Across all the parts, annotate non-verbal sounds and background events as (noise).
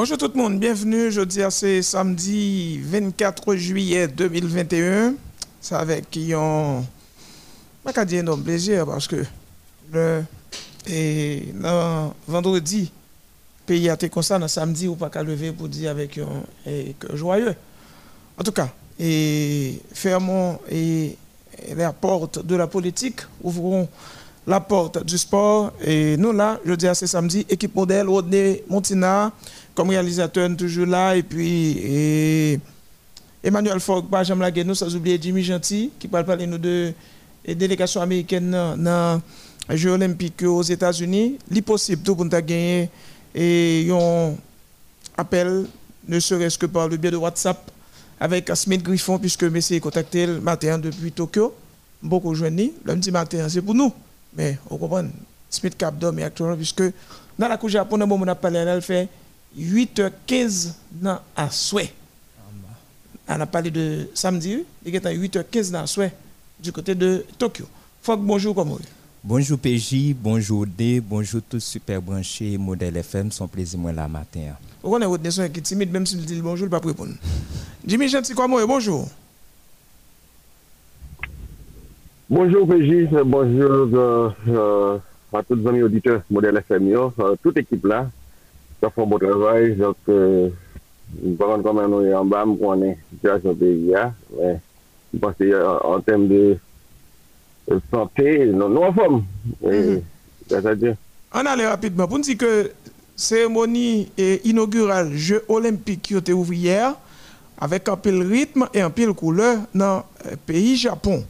Bonjour tout le monde, bienvenue. Jeudi, c'est samedi 24 juillet 2021. C'est avec qui on. Je un plaisir parce que le. Et vendredi, pays a été comme ça, samedi, ou pas qu'à lever pour dire avec un joyeux. En tout cas, fermons et, la porte de la politique, ouvrons la porte du sport. Et nous, là, je dis à ce samedi, équipe modèle, Rodney Montina, comme réalisateur, toujours là. Et puis, Emmanuel Fogg, Benjamin Laguenou, sans oublier Jimmy Gentil, qui parle parler de la délégation américaine dans les Jeux olympiques aux États-Unis. L'impossible, tout pour nous gagner. Et un appel, ne serait-ce que par le biais de WhatsApp, avec Smith Griffon, puisque Messi est contacté le matin depuis Tokyo. Beaucoup de lundi matin, c'est pour nous. Mais on comprend, Smith Cap mais actuellement, puisque dans la couche Japon, on a parlé, elle fait 8h15 dans à souhait. On a parlé de samedi, il est à 8h15 dans souhait du côté de Tokyo. Fok, bonjour, comment Bonjour PJ, bonjour D, bonjour tous super branchés, modèle FM, son plaisir moi la matin. Pourquoi on est votre qui est timide, même s'il dit bonjour, il ne pas répondre. Jimmy Gentil, comment bonjour Bonjour PJ, bonjour euh, euh, à tous les amis auditeurs modèle FM, euh, toute équipe là, ça fait un bon travail. Donc, euh, par comme on est en bas, on est situation pays, mais je pense en termes de santé, nous nous en forme. Mm -hmm. On allait rapidement. Pour dire que cérémonie inaugurale Jeux olympiques qui ont été hier, avec un pile rythme et un pile couleur dans le pays Japon.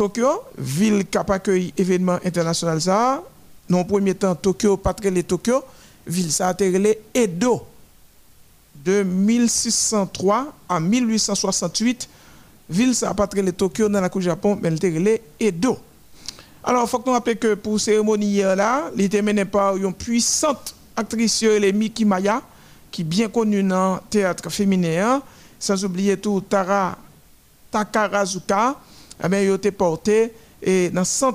Tokyo, ville qui a accueilli événement international ça, non premier temps Tokyo, pas les Tokyo, ville ça a été Edo. De 1603 à 1868, ville ça a pas les Tokyo dans la cour Japon, mais elle était Edo. Alors, il faut que nous rappelions que pour cérémonie hier là, il était par une puissante actrice, Miki Maya, qui est bien connue dans le théâtre féminin, sans oublier tout Tara Takarazuka, eh bien, il a été porté et dans ce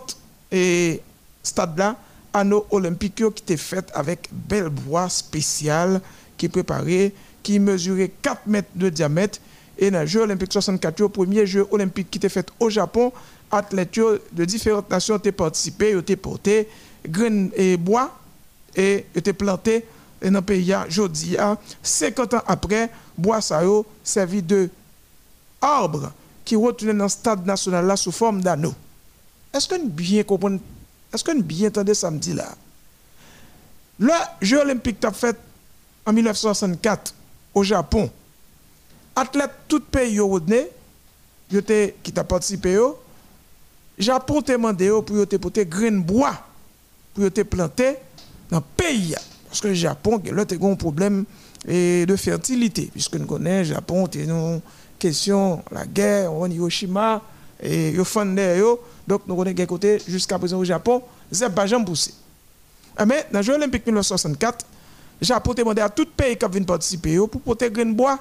stade là, anneau olympique qui était fait avec belle bois spécial qui préparé, qui mesurait 4 mètres de diamètre. Et dans le Jeux olympiques 64, le premier jeu olympique qui était fait au Japon, athlètes de différentes nations ont participé, ont été portés, graines et bois, et ont été plantés dans le pays aujourd'hui. 50 ans après, bois ça servi de arbre qui retourne dans le stade national là sous forme d'anneau. Est-ce que nous bien comprenons est-ce que nous bien entendez samedi là? Le Jeux olympique a fait en 1964 au Japon. Athlètes tout pays qui t'a participé au Japon t'a demandé pour te porter grain bois pour te planter dans le pays parce que le Japon a un problème de fertilité puisque nous connaissons le Japon question la guerre en Hiroshima et yo fondé yo. Donc nous connaissons côté jusqu'à présent au Japon c'est pas jamais poussé mais dans les Jeux olympiques 1964 le Japon a demandé à tout pays qui vient participer pour porter grain bois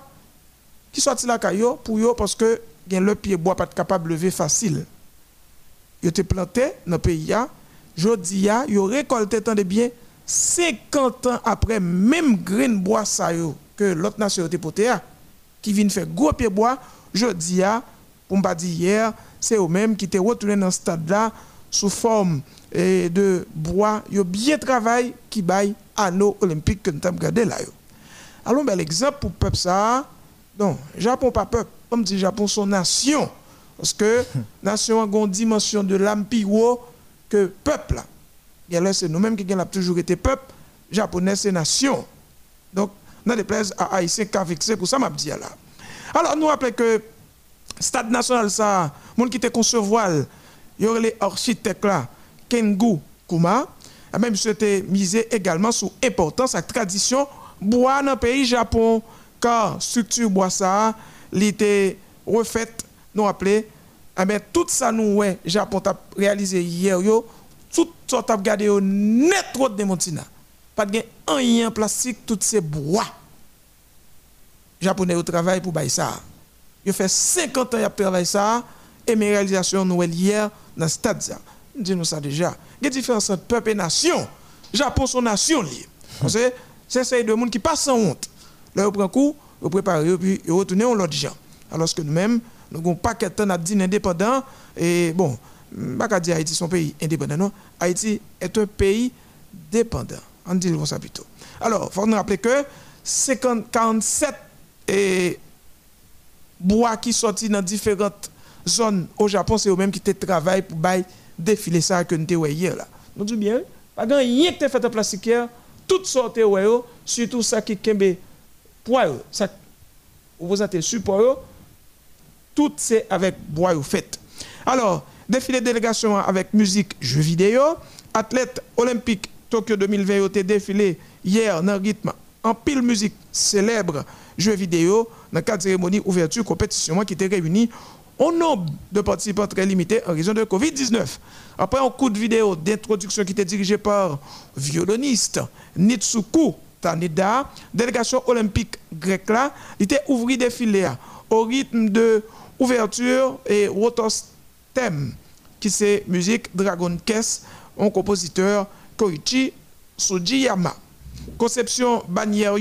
qui soit la caillou pour yo parce que le pied bois pas capable de lever facile. Yo te planté dans le pays jodi ya yo récolté tant de bien 50 ans après même grain bois ça que l'autre nation te porté qui vient faire gros pied bois jodi ya pour pas dire hier c'est eux mêmes qui te retourné dans ce stade là sous forme eh, de bois yo bien travail qui bail anneau olympique que nous avons regardé là alors bel exemple pour peuple ça non Japon pas peuple comme dit Japon son nation parce que (laughs) nation a une dimension de plus que peuple. C'est nous-mêmes qui avons toujours été peuple. Japonais, c'est nation. Donc, les places à Haïtien qui pour ça, m'a dit là. Alors, nous rappelons que Stade national, ça, monde qui était concevoir, il y aurait les architectes là, Kengu Kuma, et même c'était misé également sur l'importance et la tradition bois dans le pays Japon, car structure bois ça, était refaite nous rappeler, eh bien, tout ça nous, ouais, Japon a réalisé hier, tout ça a regardé net trop de montina. Pas de rien plastique, tout ces bois. Japonais au travail pour bailler ça. Il fait 50 ans qu'il travaillé ça, et mes réalisations nous hier dans le stade. Dis-nous ça déjà. Il y a différence peuple et nation? Japon, son nation. C'est c'est de monde qui passe sans honte. Là, on prend coup, on prépare, puis on retourne en l'autre gens. Alors que nous-mêmes, nous n'avons pas qu'à temps dit indépendant. Et bon, je pas dire Haïti son pays indépendant, non. Haïti est un pays dépendant. On dit ça plutôt. Alors, il faut nous rappeler que 50, 47 et bois qui sortent dans différentes zones au Japon, c'est eux-mêmes qui travaillent pour défiler ça que nous avons hier là. Nous disons bien, pas grand rien qui fait en plastique tout sorte ouais surtout ça qui kembe poids ça vous êtes support tout c'est avec bois fait. Alors, défilé délégation avec musique, jeux vidéo, athlète olympique Tokyo 2020 été défilé hier dans rythme en pile musique célèbre jeux vidéo dans le cadre de cérémonie ouverture compétition qui était réunie au nombre de participants très limité en raison de Covid-19. Après un coup de vidéo d'introduction qui était dirigé par violoniste Nitsuku Tanida, délégation olympique grecque là, était ouvert défilé au rythme de ouverture et thème qui c'est musique Dragon Quest, un compositeur Koichi Sujiyama. Conception bannière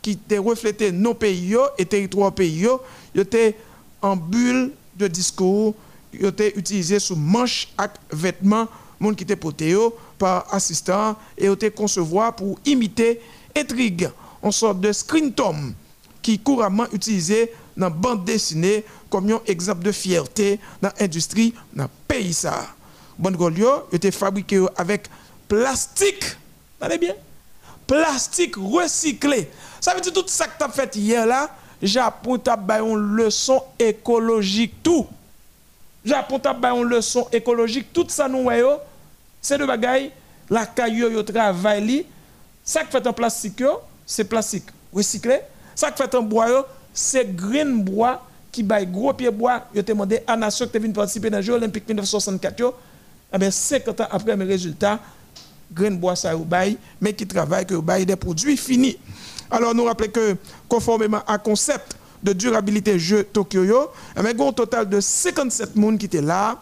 qui était nos pays et territoire pays était en bulle de discours était utilisé sous manche avec vêtements monde qui était porté par assistant et était concevoir pour imiter intrigue en sorte de screen tom qui couramment utilisé dans bande dessinée comme un exemple de fierté dans l'industrie dans le pays ça. Bon était fabriqué avec plastique. Allez bien? Plastique recyclé. Ça veut dire tout ça que tu as fait hier là, Japon t'a une leçon écologique tout. Japon t'a une leçon écologique tout ça nous c'est de bagaille la caillou yo travail ça qui fait en plastique c'est plastique recyclé. Ça qui fait en bois c'est green bois qui bail gros pied bois, yo te demandé à nation qui venu participer dans les Jeux olympiques 1964 eh bien 50 ans après mes résultats green bois ça bail mais qui travaille que bail des produits finis. Alors nous rappelons que conformément à concept de durabilité jeu Tokyo yo, eh bien, un total de 57 personnes qui étaient là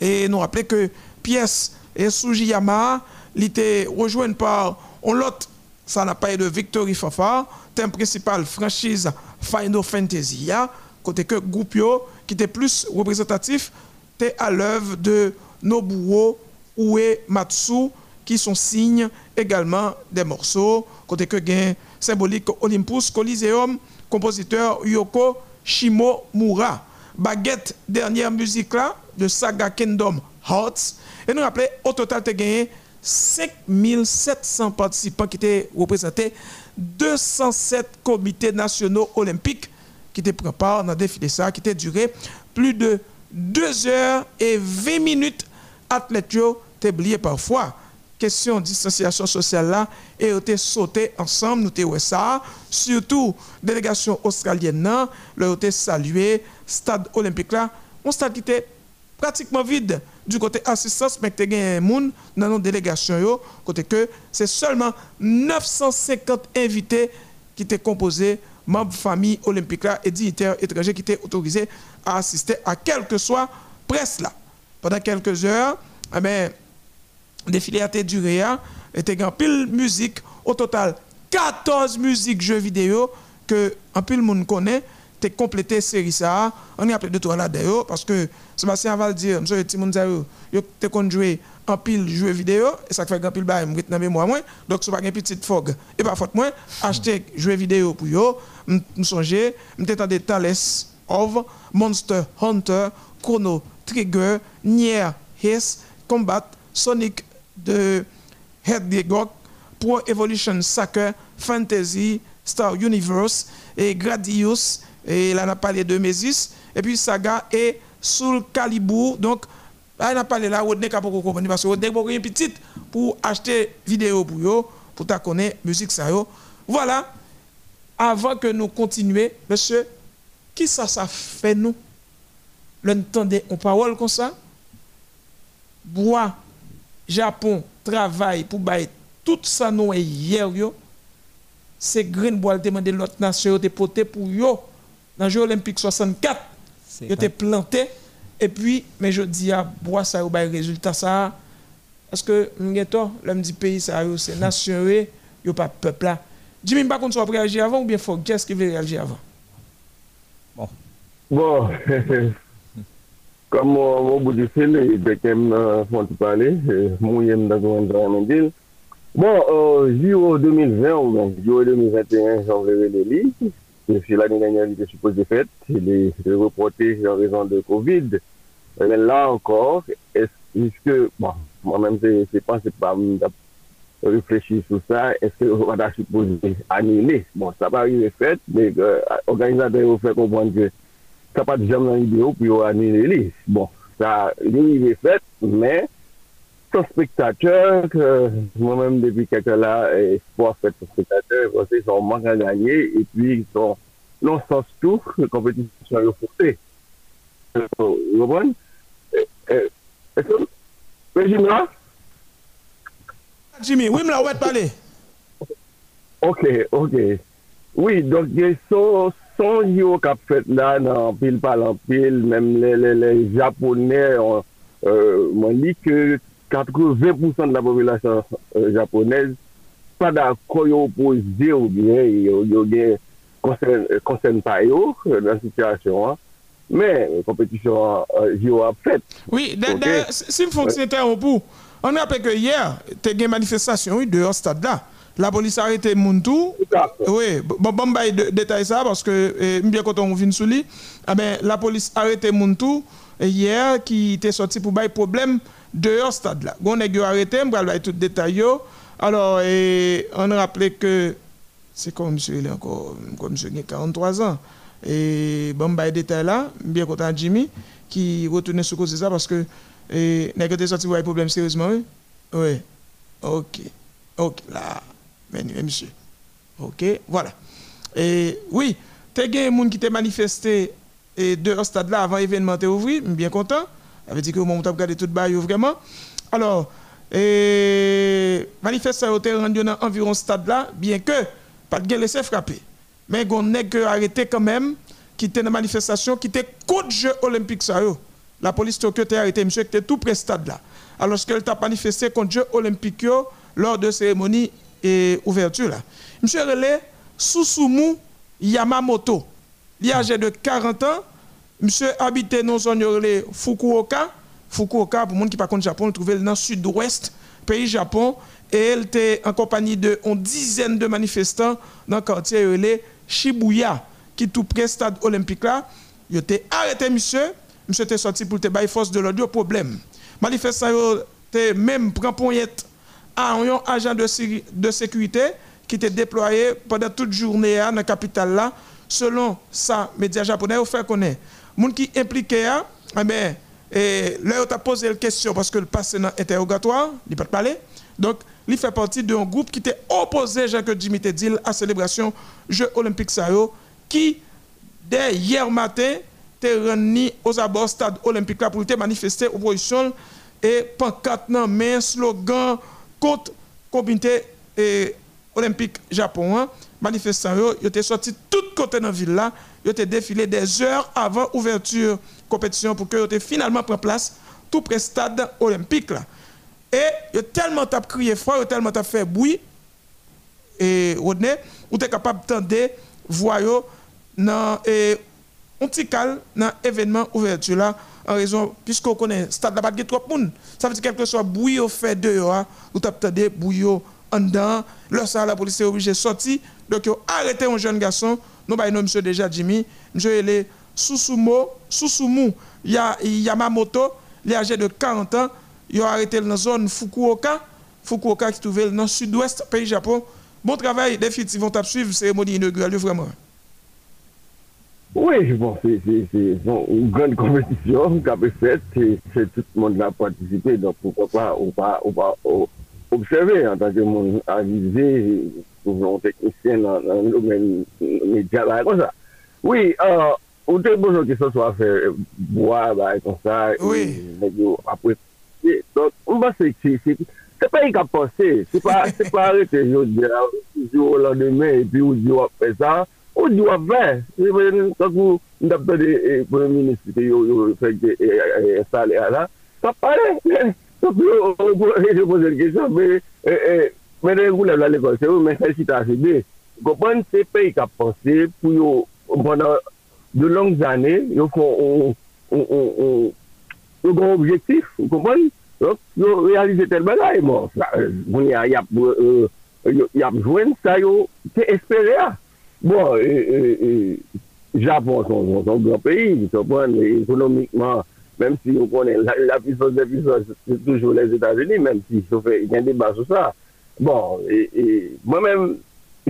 et nous rappelons que pièce et Sujiyama, il était rejoint par on l'autre ça n'a pas de Victory Fafa, thème principal franchise Final Fantasy, côté que groupe qui était plus représentatif, était à l'œuvre de Nobuo Uematsu, qui sont signes également des morceaux, côté que gain symbolique Olympus Coliseum, compositeur Yoko Shimomura. Baguette, dernière musique là, de Saga Kingdom Hearts. Et nous rappelons, au total, tu as gagné 5700 participants qui étaient représentés, 207 comités nationaux olympiques qui étaient pris part dans le défilé ça, qui était duré plus de 2 heures et 20 minutes. Étaient oublié parfois. Question distanciation sociale là, et ont sauté ensemble, nous avons ça. Surtout, délégation australienne, là, ont salué, stade olympique là, un stade qui était pratiquement vide du côté assistance, mais il y a dans nos délégations, côté que c'est seulement 950 invités qui étaient composés, membres famille olympique et dignitaires étrangers qui étaient autorisés à assister à quelle que soit presse là. Pendant quelques heures, eh bien, le défilé a été duré, était en pile musique, au total 14 musiques jeux vidéo que un pile monde connaît tu complété série ça on est appelé de toi là d'ailleurs parce que Sébastien va le dire monsieur Timon Zayo yo te kon jouer en pile jeux vidéo et ça fait grand pile bail dans mémoire moi. Donc c'est pas une petite fog et pas faute moi acheter jeux vidéo pour yo me songer m'étendais Tales of Monster Hunter Chrono Trigger Nier His Combat Sonic de Hedgehog Pro Evolution Soccer Fantasy Star Universe et Gradius et là, on a parlé de Mésis, et puis Saga et Soul Calibur. Donc, là, on a parlé là, Rodney pas comprendre, parce que Rodney a une petite pour acheter vidéo pour eux, pour ta connaître musique ça Voilà. Avant que nous continuions, monsieur, qui ça, ça fait nous? L'entendez en parole comme ça? Bois, Japon, travail pour bailler tout ça nous hier, c'est Green Bois demandé l'autre nation de porter pour yo dans le Jeux olympiques 64, il était planté. Et puis, mais je dis à bois ça au résultat ça. Parce que, l'homme dit pays, ça c'est nation, il n'y a pas peuple là. Jimmy, par contre, soit réagir avant ou bien faut qu'est-ce qui veut réagir avant? Bon. Bon. (laughs) Kam mwen bou di fil, dekem fwanti pale, moun yem da gwen zan men dil. Bon, Giro 2020 ou ben, Giro 2021, jan vere le li. Si l'année dernière, il était euh, euh, bon, euh, supposé fête, il est reporté en raison de Covid. Mais là encore, est-ce que, bon, moi-même, je pense que pas réfléchir sur ça, est-ce qu'on va supposé annuler? Bon, ça va arriver fête, mais euh, organisateur, il faut faire comprendre que pas de jamais dans l'idée pour annuler. Bon, ça, il est fait, mais son spectateur, moi-même depuis quelques là, espoir fait son spectateur, ils sont manque à gagner et puis ils sont non sens tout, la compétition est reportée. Vous comprenez? Est-ce que, Jimmy là? Jimmy, oui, me la ouette parler. Ok, ok. Oui, donc, il y a son yo kap fet nan anpil pal anpil, menm le, le, le Japonè, euh, mwen li ke 80% de la populasyon euh, Japonèz pa da koyo opoze ou bien yo gen konsen pa yo euh, nan sityasyon an, men kompetisyon euh, yo ap fet. Oui, si m fonksyon te an pou, an apè ke yè, te gen manifestasyon ou de an stad la, police a arrêté Muntu. Oui, bon, bon, bah, détail ça parce que, eh, bien quand on vient sous lui, ah ben, la police a arrêté Muntu hier qui était sorti pour bail problème dehors stade là. On a arrêté, on va tout détail. Alors, et on rappelé que c'est comme monsieur, il est encore, comme monsieur, il a 43 ans. Et bon, bah, détail là, bien content Jimmy, qui retourne sur cause de ça parce que, et, n'a sorti pour problème sérieusement, oui? Oui. Ok. Ok, là, monsieur. Ok, voilà. Et oui, tu as des gens qui t'ont manifesté et de stade là avant l'événement est ouvert, bien content. Ça veut dire que moment où regardé tout le vraiment. Alors, et manifestation été rendu dans environ stade là, bien que pas de laisser frapper. Mais on que arrêté quand même, qui était dans manifestation, qui était contre jeu olympique ça La police Tokyo a arrêté monsieur qui était tout près stade là. Alors qu'elle t'a manifesté contre jeu olympique lors de cérémonie et ouverture là. Monsieur Relais Susumu Yamamoto, il âgé de 40 ans, Monsieur habitait dans zone Fukuoka. Fukuoka, pour les gens qui ne pas Japon, il trouvait dans le sud-ouest, pays Japon. Et elle était en compagnie de une dizaine de manifestants dans le quartier Shibuya, qui est tout près stade olympique là. Il était arrêté, monsieur. Monsieur était sorti pour te bailler force de l'audio problème. Manifestants était même pris poignette à un agent de, sécurité qui était déployé pendant toute journée dans la capitale là, selon ça, médias japonais, au fait connaître gens qui impliqué, hein, eh bien, et là, on posé la question parce que le passé dans interrogatoire, il peut pas parler. Donc, il fait partie d'un groupe qui était opposé, Jacques Jimmy dit, à la célébration Jeux Olympiques qui, dès hier matin, était réuni aux abords stade olympique là pour manifester opposition et pancarte, main, slogan contre comité olympique Japon. Hein. Manifestant, ils étaient sortis tout côté dans la ville là ont défilé des heures avant ouverture compétition pour que ils finalement pris place tout près stade olympique là. Et ils ont tellement crié fort, tellement fait bruit et Rodney, ou êtes capable d'entendre voyons dans et un petit calme dans l'événement ouverture en raison puisqu'on connaît stade là pas trop de monde. Ça veut dire quelque soit bruit au fait dehors, hein, ou t'entendez bruit en dedans, ça la police est obligée de sortir donc ils ont arrêté un jeune garçon nous avons monsieur déjà Jimmy, monsieur est Susumo, Susumu Yamamoto, il est âgé de 40 ans, il a arrêté dans la zone Fukuoka, Fukuoka qui se trouve dans le sud-ouest pays Japon. Bon travail, définitivement, vont suivre la cérémonie inaugurale, vraiment. Oui, je pense que c'est une grande compétition qui a été faite, c'est tout le monde qui a participé, donc pourquoi pas, on va, on va observer en tant que monde avisé, un technicien dans le domaine média, comme ça. Oui, euh, on te pose une question sur faire bois, comme ça, oui. après, donc on va se Se pa yi ka pase, se pa arete yo diya, yo la deme, epi yo diyo apre sa, Ou diwa vè, kakou ndapte de e, premier ministre ki yo fèk de e, e, salè ala, sa pare, kakou yo repose l kèsyon, mè de yon lèv la lè konsè ou, mè fè sita se de, kopan se peyi ka panse pou yo, pandan de long zanè, yo kon, yo kon objektif, kopan, yo realize tel bagay, bon, yon yap jwen sa yo, te espere a, Bon, Japon son gran peyi, ekonomikman, menm si yo konen la pisos de pisos, se toujou les Etats-Unis, menm si yo fè yon debat sou sa. Bon, mwen menm,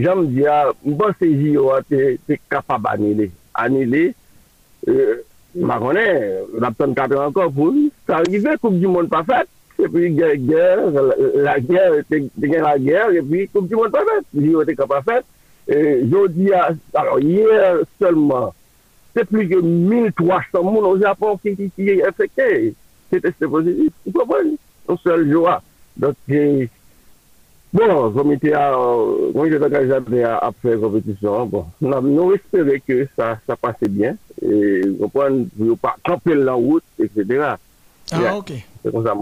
jan m diya, mwen se ji yo a te kapab anile. Anile, mwen konen, rapton kapè ankon pou, sa rive koup di moun pa fèt, epi gèr, la gèr, te gen la gèr, epi koup di moun pa fèt, yo te kapab fèt, de faire. Je dis, alors, hier seulement, c'est plus que 1300 personnes au Japon qui, qui, qui est affecté. C'est testé positif. Vous comprenez? Un seul joie. Donc, bon, comité a, le comité d'engagement a, a fait compétition. Bon, nous espérons que ça, ça passe bien. Et, vous comprenez? Vous pas camper la route, etc. Ah, ok. C'est comme ça.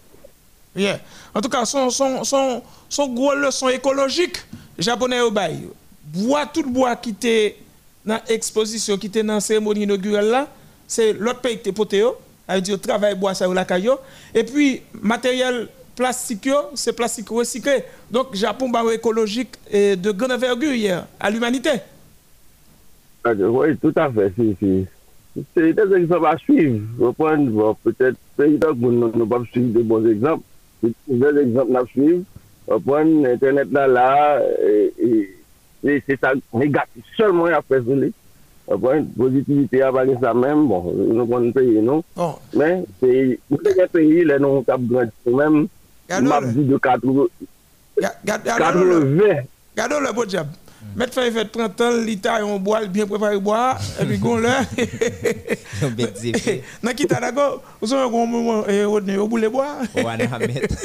Yeah. En tout cas, son, son, son, son gros leçon écologique, japonais au bail. Bois, tout bois qui était dans l'exposition qui était dans la cérémonie inaugurale c'est l'autre pays qui était poté, avec du travail bois ça ou la caillou. Et puis, matériel plastique, c'est plastique recyclé. Donc, Japon, bah, écologique et de grande envergure à l'humanité. Ah, oui, tout à fait. C'est des exemples à suivre. Peut-être, nous ne pas suivre de bons exemples. C'est des exemples à suivre. Internet là, là, et c'est ça négatif seulement à faire La positivité à parler ça même, bon, nous avons pays, non? Mais c'est un pays, les noms qui ont même, m'a dit de 80. Gardons le beau job. Mettre fin fait 30 ans, l'État, on boit, bien préparé boire, et puis on (laughs) (laughs) l'a. N'a qui t'a d'accord, vous avez un moment, au bout de bois. On va mettre.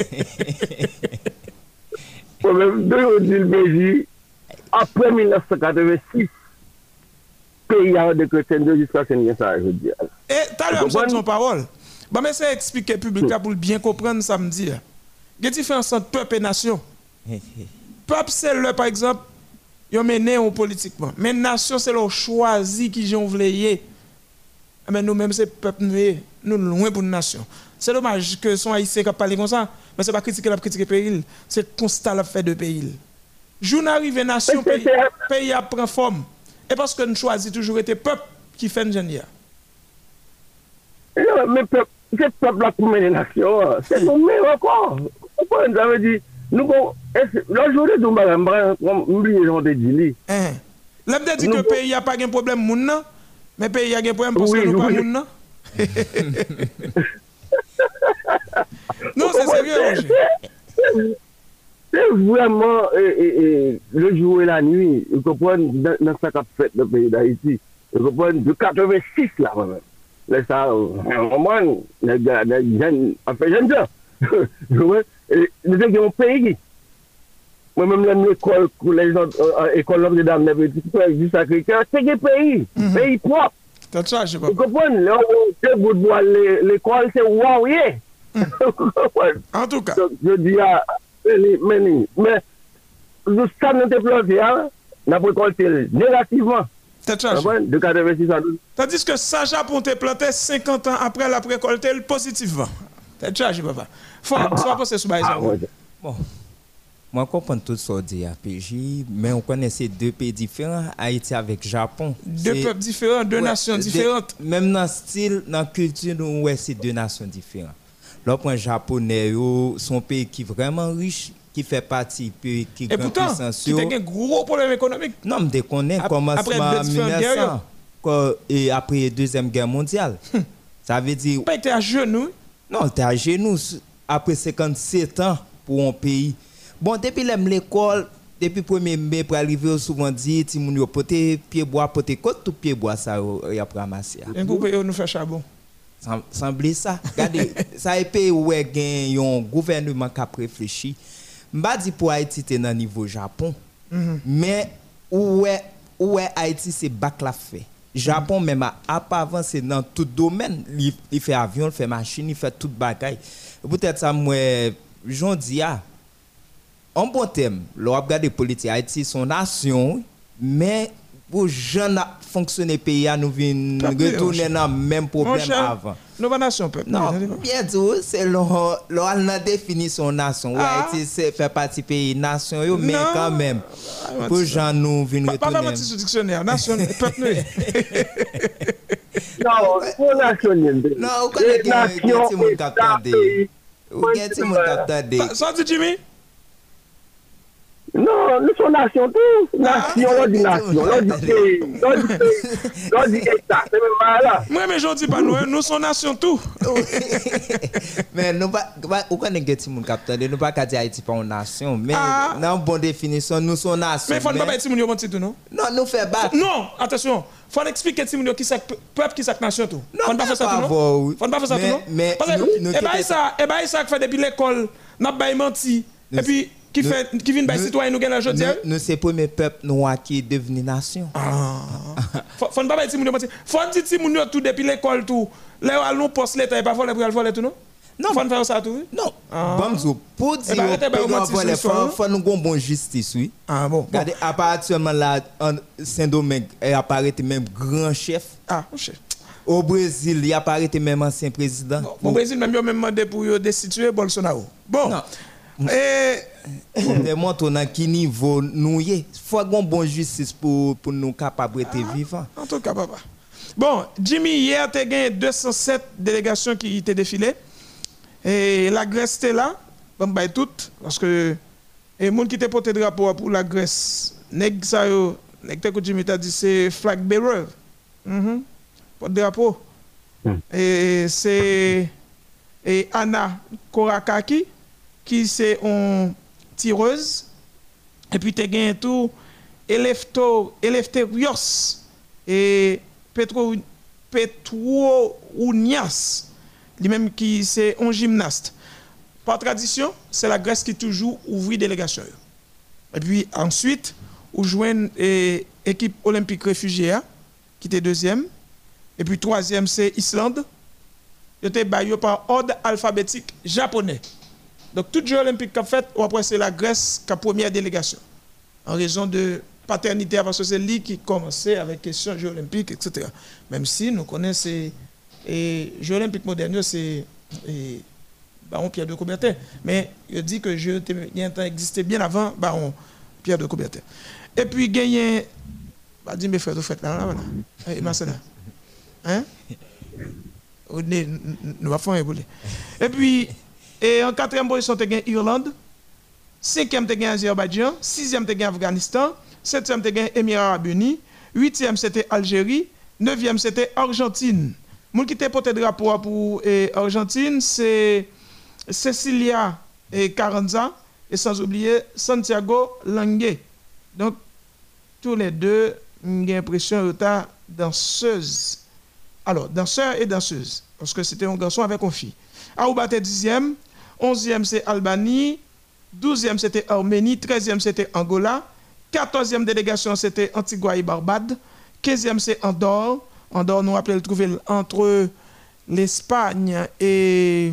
Problème de le après 1986, pays a décrété de jusqu'à ce ça, je dis. Et tu as l'heure, son parole. Bah, mais c'est expliquer public là pour bien comprendre samedi. Il y a une différence entre peuple et nation? (laughs) peuple, c'est le, par exemple, ils ont mené politiquement. Mais nation, c'est le choisi qui ont voulu. Mais nous-mêmes, c'est peuple, nous, loin pour une nation. C'est dommage que son haïtien qui parlé comme ça, mais ce n'est pas critiquer la critiquer pays, c'est constat la fait de pays. Jour arrivé nation, pays, pays a pris forme. Et parce que nous choisissons toujours été peuple qui fait une génie. Mais peuple, c'est peuple qui mène nation. C'est ton meilleur encore. Pourquoi nous avons dit, nous, le jour de oubliez, dit. L'homme dit que le pays n'a pas de problème, mais le pays a un problème parce que nous pas. (laughs) Non, c'est sérieux, Roger c'est vraiment le jour et la nuit. Vous comprenez, dans ce qu'a fait le pays d'Haïti. Vous comprenez, de 86 là, même. Là, ça, au moins, les jeunes, enfin, jeunes (laughs) gens. Nous avons un pays. Moi-même, l'école, les écoles de dames, les petits du Sacré-Cœur, c'est un pays. Pays propre. C'est ça, je. Vous comprenez, l'école, c'est wow, yeah. (laughs) En tout cas. Je dis à mais, mais jusqu'à notre planté, n'a pas récolté négativement. De 86 ans. Tandis que ça, Japon t'a planté 50 ans après la récolté positivement. T'es chargé, papa. Faut, ah, passer sur ah, Bon. Moi, je comprends tout ce que dit PJ, mais on connaît ces deux pays différents, Haïti avec Japon. Deux peuples différents, deux nations différentes. même dans le style, dans la culture, ouais, c'est deux nations différentes. Le point japonais, son pays qui est vraiment riche, qui fait partie pays qui est pourtant, qui a un gros problème économique. Non, mais dès qu'on est commencement 1900 et après la Deuxième Guerre mondiale. Hum. Ça veut dire... Pas été à genoux? Non, était à genoux après 57 ans pour un pays. Bon, depuis l'école, depuis le 1er mai pour arriver, souvent dit, si on a poté pied bois, poté côte, tout pied bois, ça y a ramassé. Et vous pouvez nous faire charbon semble ça. Regardez, (laughs) ça est pays où il y a un gouvernement qui a réfléchi. Je ne pour Haïti, c'est dans niveau Japon. Mhm. Mais où est, est Haïti, c'est bac la fait. Japon mhm. même a pas avancé dans tout domaine. Il, fait avion, il fait machine, il fait tout bagaille. Peut-être ça, moi, j'en dis, ah, en bon terme, le regarde politique Haïti, son nation, Mais pour jeunes fonctionner pays, nous venons retourner dans le même problème avant. Nous pas nation peuple. Non, bien sûr, c'est l'on a défini son nation. Ah. Haïti c'est fait partie pays nation mais quand même ah, pour gens nous venir retourner. Pas pas sur dictionnaire, nation peuple. Non, c'est nation. Non, vous connaissez nation. Vous connaissez mon capteur. Ça dit Jimmy? Non, nous sommes nation tout. Nation, on dit nation. On dit pays. On dit État. C'est même pas là. Moi, mais je dis pas nous. Nous sommes nation tout. (laughs) mais nous pas. Où qu'on est que mon capteur Nous pas qu'à dire Haïti pas une nation. Mais dans une bonne définition, nous sommes nation. Mais il faut pas dire Timoun bon titre, non? Non, nous fait battre. Non, attention. Il faut expliquer Timoun qui c'est peuple qui c'est nation tout. Non, faut pas faire ça tout, non? Faut pas faire ça tout, non? Mais. Et bien, ça, et ben ça fait depuis l'école, n'a pas menti. Et puis qui fait qui vient citoyen nous gagne aujourd'hui? nous c'est premier peuple noir qui est devenu nation. Ah. Faut faut pas dire moun faut dire tout depuis l'école tout. Là allons poste l'état et pas voler pour voler tout non? Non. Faut faire ça tout non. Bon pour dire faut nous justice oui. Ah bon regardez à partir là Saint-Domingue il apparaît même grand chef. Ah chef. Au Brésil, il apparaît même ancien président. Au Brésil, même, il a même demandé pour destituer Bolsonaro. Bon. Non. Et montre dans quel niveau nous y Il faut une bonne justice pour, pour nous capables d'être ah, vivants. En tout cas, papa. Bon, Jimmy, hier, tu as gagné 207 délégations qui étaient défilées. Et la Grèce était là, bon, bah, toutes, parce que les gens qui étaient porté drapeau pour la Grèce, nèg ça yo, nèg que Jimmy t'a dit c'est flag bearer. Mhm. Porte drapeau. Hmm. Et c'est et Anna Korakaki qui c'est une tireuse. Et puis tu as tout Eleftherios et Petro, Petrounias, lui-même qui c'est un gymnaste. Par tradition, c'est la Grèce qui toujours ouvre délégation. Et puis ensuite, on joint l'équipe olympique réfugiée qui était deuxième. Et puis troisième, c'est Islande. Il était par ordre alphabétique japonais. Donc, tout Jeux olympique qu'a fait, ou après, c'est la Grèce qui a première délégation. En raison de paternité, parce que c'est lui qui commençait avec question Jeux olympiques, etc. Même si nous connaissons les Jeux olympiques modernes, c'est Baron Pierre de Coubertin. Mais il dit que Jeux existaient bien avant Baron Pierre de Coubertin. Et puis, gagné. Bah, dis mes frères, vous faites là, là, voilà. Et Marcela. Hein? Nous allons faire Et puis, et en quatrième position, tu as Irlande. Cinquième, tu as Azerbaïdjan. Sixième, tu as Afghanistan. Septième, tu as Émirats Arabes Unis. Huitième, c'était Algérie. Neuvième, c'était Argentine. Mon qui t'a porté drapeau pour Argentine, c'est Cecilia et Carranza. Et sans oublier Santiago Lange. Donc, tous les deux, j'ai l'impression que danseuse. Alors, danseur et danseuse. Parce que c'était un garçon avec une fille. Aouba était dixième. 11e c'est Albanie, 12e c'était Arménie, 13e c'était Angola, 14e délégation c'était Antigua et Barbade, 15e c'est Andorre. Andorre, nous rappelons le trouver entre l'Espagne et.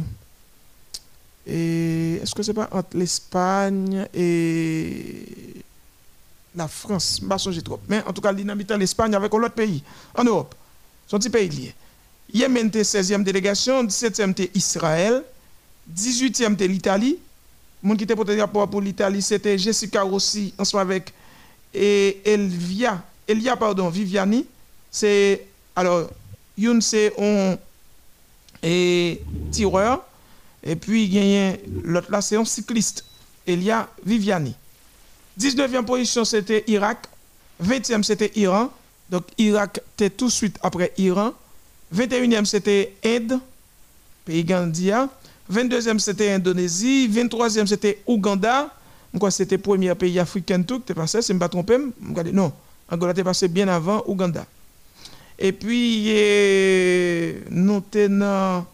et Est-ce que c'est pas entre l'Espagne et la France? Je ne trop. Mais en tout cas, il l'Espagne avec l'autre pays en Europe. Son petit pays lié. Yémen était 16e délégation, 17e était Israël, 18e, c'était l'Italie. Mon qui était pour l'Italie, c'était Jessica Rossi, ensemble avec et Elvia, Elia, pardon, Viviani. C'est, alors, une, c'est un et tireur. Et puis, a l'autre là, c'est un cycliste, Elia Viviani. 19e position, c'était Irak. 20e, c'était Iran. Donc, Irak était tout de suite après Iran. 21e, c'était Inde, pays Gandia. 22e, c'était Indonésie. 23e, c'était Ouganda. C'était le premier pays africain tout qui passé, c'est pas trompé. Non, Angola était passé bien avant Ouganda. Et puis, nous sommes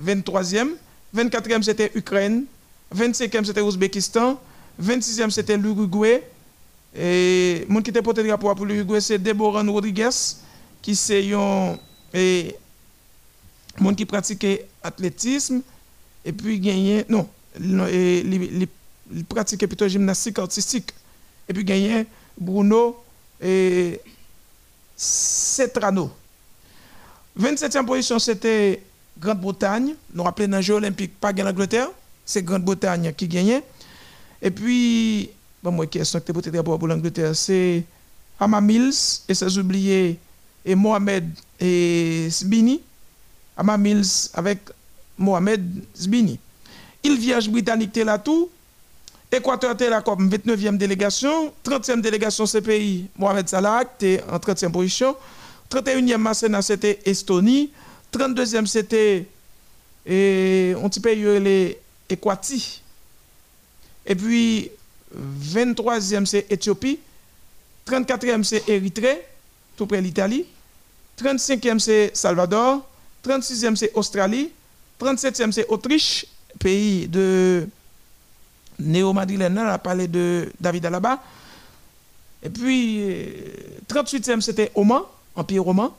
23e. 24e, c'était Ukraine. 25e, c'était Ouzbékistan. 26e, c'était l'Uruguay. Et mon qui était porté drapeau pour l'Uruguay, c'est Deborah Rodriguez, qui c'est un monde qui pratiquait athlétisme et puis gagner non il pratique plutôt gymnastique artistique et puis gagner Bruno et Cetrano. 27e position, c'était Grande-Bretagne. Nous rappelons dans les Jeux olympiques, pas l'Angleterre, c'est Grande-Bretagne qui gagnait. Et puis, bon, moi, question que tu pour l'Angleterre, c'est Ama Mills, et sans oublier, et Mohamed et Sbini. Ama Mills avec Mohamed Sbini. Il vierge britannique là tout. Équateur était là comme 29e délégation. 30e délégation CPI, Mohamed Salah, était en 30e position. 31e Masséna, c'était Estonie. 32e, c'était un petit pays, les Équati. Et puis, 23e, c'est Éthiopie. 34e, c'est Érythrée, tout près l'Italie. 35e, c'est Salvador. 36e, c'est Australie. 37e, c'est Autriche, pays de néo-madrilène, on a parlé de David Alaba. Et puis, 38e, c'était Oman, Empire Oman.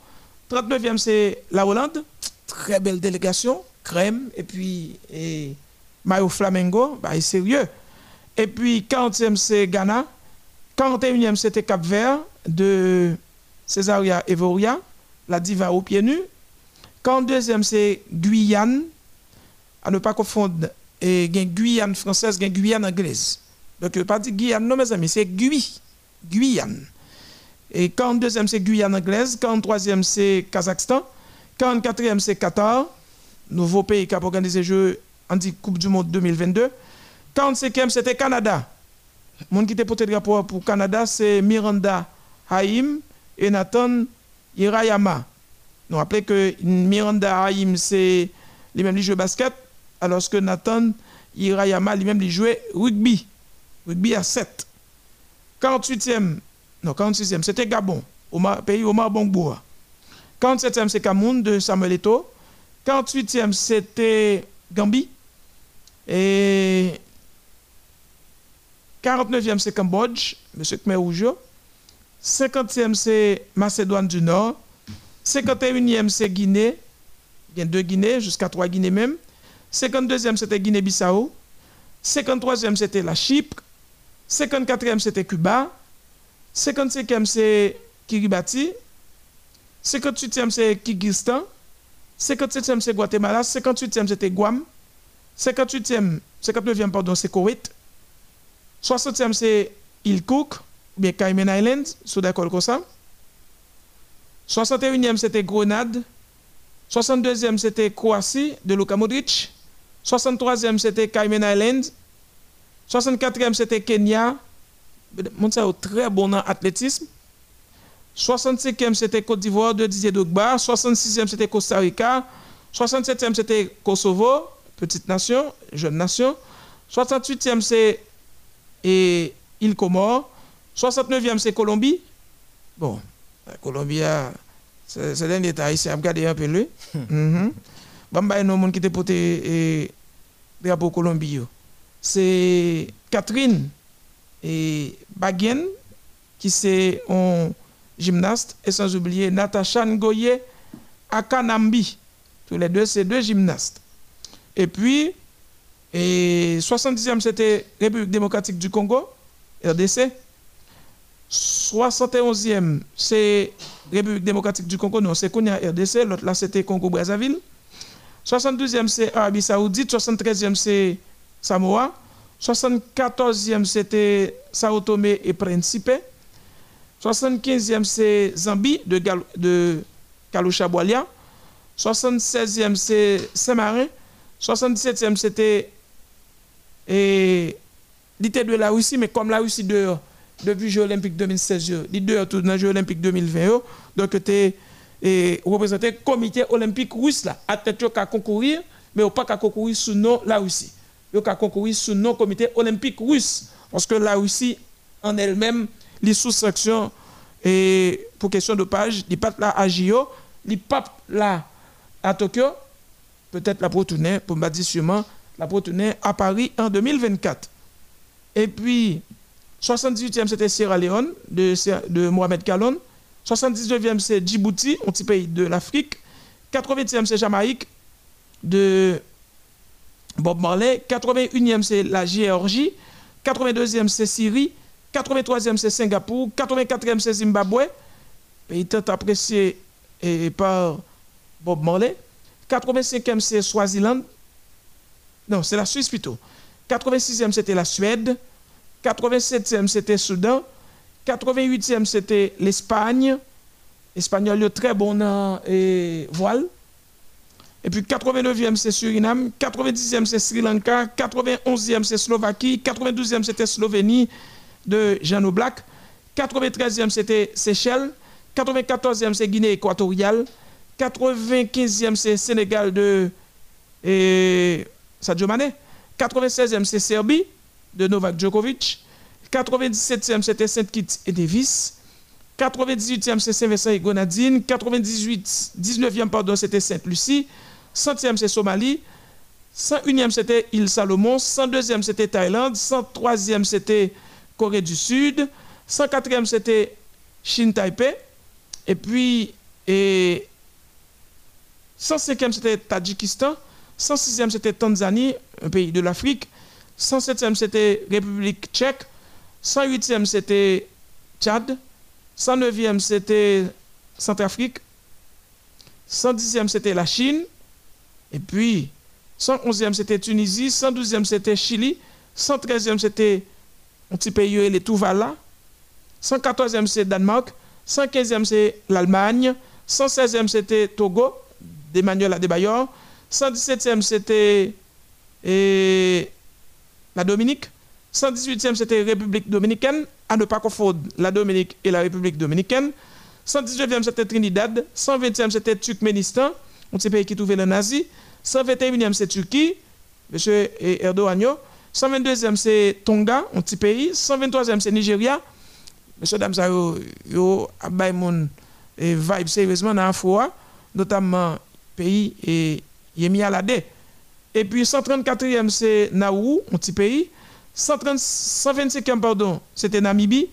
39e, c'est la Hollande. Très belle délégation, crème. Et puis, et Mayo Flamengo, bah, sérieux. Et puis, 40e, c'est Ghana. 41e, c'était Cap Vert de Césaria Evoria, la diva au pieds nus. 42e, c'est Guyane. À ne pas confondre et Guyane française, Guyane anglaise. Donc, je ne pas dire Guyane, non, mes amis, c'est Guy, Guyane. Et 42e, c'est Guyane anglaise. 43e, c'est Kazakhstan. 44e, c'est Qatar, nouveau pays qui a organisé Jeux en Coupe du Monde 2022. 45e, c'était Canada. Mon qui était porté drapeau pour Canada, c'est Miranda Haïm et Nathan Hirayama. Nous rappelons que Miranda Haïm, c'est les mêmes jeux basket, alors que Nathan Hirayama lui-même il jouait rugby. Rugby à 7. 48e, non, 46e, c'était Gabon, pays Omar Bongboa. 47e, c'est Cameroun de Samuel Eto'o. 48e, c'était Gambie. Et 49e, c'est Cambodge, M. Khmer Rougeau. 50e, c'est Macédoine du Nord. 51e, c'est Guinée. Il y a deux Guinées, jusqu'à trois Guinées même. 52e, c'était Guinée-Bissau. 53e, c'était la Chypre. 54e, c'était Cuba. 55e, c'est Kiribati. 58e, c'est Kyrgyzstan. 57e, c'est Guatemala. 58e, c'était Guam. 58e, 59e, pardon, c'est Koweït. 60e, c'est île Cook, bien Cayman Islands, sous d'accord comme ça. 61e, c'était Grenade. 62e, c'était Croatie, de Luka Modric. 63e, c'était Cayman Islands. 64e, c'était Kenya. Mon ça très bon en athlétisme. 65e, c'était Côte d'Ivoire de Didier Drogba. 66e, c'était Costa Rica. 67e, c'était Kosovo, petite nation, jeune nation. 68e, c'est île Comore. 69e, c'est Colombie. Bon, la Colombie, c'est un détail, c'est regarder un peu lui. Qui porté drapeau Colombie. C'est Catherine et Baguen, qui c'est un gymnaste, et sans oublier Natacha Ngoye Akanambi. Tous les deux, c'est deux gymnastes. Et puis, et 70e, c'était République démocratique du Congo, RDC. 71e, c'est République démocratique du Congo, non, c'est Kounia RDC, l'autre là, c'était Congo-Brazzaville. 72e, c'est Arabie Saoudite. 73e, c'est Samoa. 74e, c'était Sao Tomé et Principe. 75e, c'est Zambie de, Gal de 76e, c'est Saint-Marin. 77e, c'était l'idée de la Russie, mais comme la Russie dehors, depuis les Jeux Olympiques 2016, les dehors tout dans les Jeux Olympiques 2020, donc c'était et représenter le comité olympique russe là. Athlète qui concourir mais pas qu'à concourir sous nom la Russie. Yo qu'à concourir sous nom comité olympique russe. Parce que la Russie en elle-même les sous-sections et pour question de page il pas là à Gio il pas là à Tokyo peut-être la tourner pour me dire sûrement la tourner à Paris en 2024 et puis 78e c'était Sierra Leone de, Mohamed Kalon 79e, c'est Djibouti, un petit pays de l'Afrique. 80e, c'est Jamaïque de Bob Marley. 81e, c'est la Géorgie. 82e, c'est Syrie. 83e c'est Singapour, 84e c'est Zimbabwe, pays tant apprécié par Bob Marley. 85e c'est Swaziland. Non, c'est la Suisse plutôt. 86e c'était la Suède. 87e c'était Soudan. 88e c'était l'Espagne. Espagnol très bon et voile. Et puis 89e c'est Suriname, 90e c'est Sri Lanka, 91e c'est Slovaquie, 92e c'était Slovénie de Jean Black, 93e c'était Seychelles, 94e c'est Guinée équatoriale, 95e c'est Sénégal de Mane, 96e c'est Serbie de Novak Djokovic, 97e c'était Saint Kitts et Davis, 98e c'est Saint-Vincent et Grenadine, 98 19e pardon c'était Sainte-Lucie, 100e c'est Somalie, 101e c'était Île Salomon, 102e c'était Thaïlande, 103e c'était Corée du Sud, 104e c'était Chine Taipei, et puis et 105e c'était Tadjikistan, 106e c'était Tanzanie, un pays de l'Afrique, 107e c'était République tchèque, 108e c'était Tchad, 109e c'était Centrafrique, 110e c'était la Chine, et puis 111e c'était Tunisie, 112e c'était Chili, 113e c'était un petit pays les Tuvalu, 114e c'est Danemark, 115e c'est l'Allemagne, 116e c'était Togo, d'Emmanuel Adebayor, 117e c'était la Dominique, 118e c'était République dominicaine, à ne pas confondre la Dominique et la République dominicaine. 119e c'était Trinidad, 120e c'était Turkménistan, un petit pays qui trouvait le nazi. 121e c'est Turquie, M. Erdogan. 122e c'est Tonga, un petit pays. 123e c'est Nigeria. Monsieur Dame, ça yo abay mon vibe sérieusement dans la notamment pays et Yemi Alade. Et puis 134e c'est Nauru, un petit pays. 125e, pardon, c'était Namibie.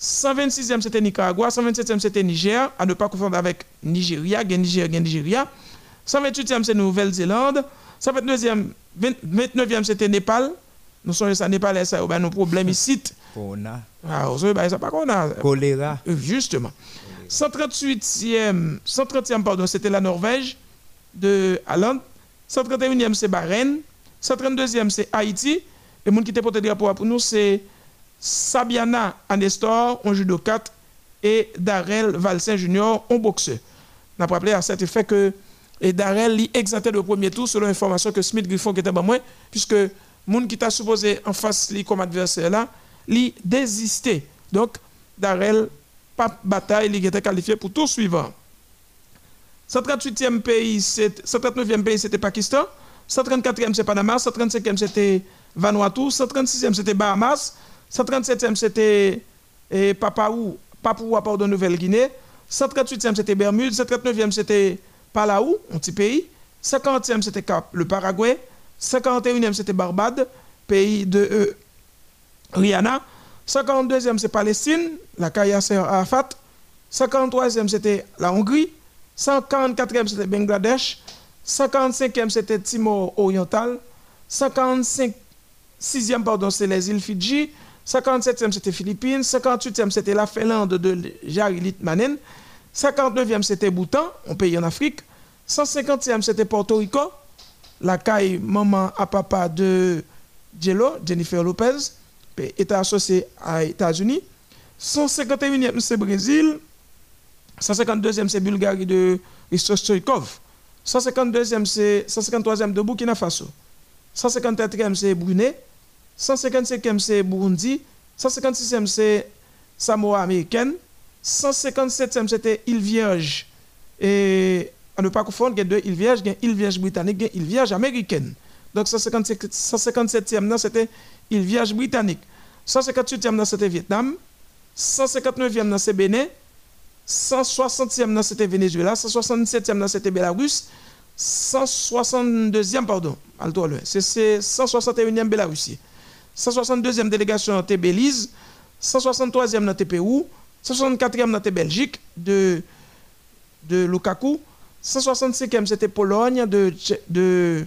126e, c'était Nicaragua. 127e, c'était Niger. À ne pas confondre avec Nigeria, Niger, Nigeria. 128e, c'est Nouvelle-Zélande. 129e, 29e, c'était Népal. Nous sommes à Népal, ça a nos problèmes (laughs) ici. Corona. Ah, bah, ça pas a. Choléra. Euh, justement. 138e, 130e, pardon, c'était la Norvège de Hollande. 131e, c'est Bahreïn. 132e, c'est Haïti. Et monde qui te porté drapeau pour nous, c'est Sabiana Anestor, en judo 4, et Darrell Valsin Junior, en boxeur. On a rappelé à cet effet que et Darrell est exempté le premier tour selon l'information que Smith Griffon était pas moins, puisque monde qui t'a supposé en face comme adversaire là, lui désisté. Donc, Darrell, pas bataille, il était qualifié pour tout suivant. 138e pays, 139e pays, c'était Pakistan. 134e, c'est Panama. 135e, c'était Vanuatu. 136e, c'était Bahamas. 137e, c'était eh, Papaou, Papua, pardon, Nouvelle-Guinée. 138e, c'était Bermude. 139e, c'était Palau, un petit pays. 50e, c'était le Paraguay. 51e, c'était Barbade, pays de euh, Rihanna. 52e, c'est Palestine, la Kayasser Arafat. 53e, c'était la Hongrie. 144e, c'était Bangladesh. 145e, c'était Timor oriental. 156e, pardon, c'est les îles Fidji. 57e, c'était Philippines. 58e, c'était la Finlande de Jarilit Manen. 59e, c'était Bhoutan, un pays en Afrique. 150e, c'était Porto Rico, la caille maman à papa de Jello, Jennifer Lopez, État associé à États-Unis. 151e, c'est Brésil. 152e, c'est Bulgarie de Ristos 152e, c'est 153e de Burkina Faso. 154e, c'est Brunei. 155e, c'est Burundi. 156e, c'est Samoa américaine. 157e, c'était île Vierge. Et à ne pas confondre, il y a deux îles Vierges, il y a île Vierge britannique, il y a île Vierge américaine. Donc 157e, c'était île Vierge britannique. 158e, c'était Vietnam. 159e, c'est Bénin. 160e, c'était Venezuela. 167e, c'était Belarus. 162e, pardon, c'est 161e Bélarussie. 162e délégation, c'était Belize. 163e, c'était Pérou. 164e, c'était Belgique de, de Lukaku. 165e, c'était Pologne de, de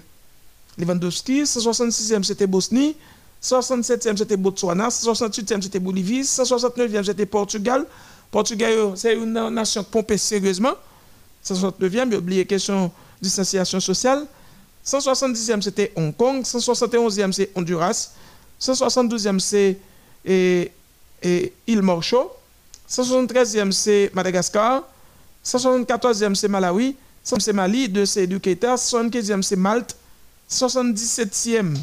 Lewandowski. 166e, c'était Bosnie. 167e c'était Botswana, 168e c'était Bolivie, 169e c'était Portugal. Portugal, c'est une nation pompée sérieusement. 169e, j'ai oublié question distanciation sociale. 170e c'était Hong Kong, 171e c'est Honduras, 172e c'est et, et île Morcho, 173e c'est Madagascar, 174e c'est Malawi, 100 c'est Mali, 2 c'est Educator, 75e c'est Malte, 77e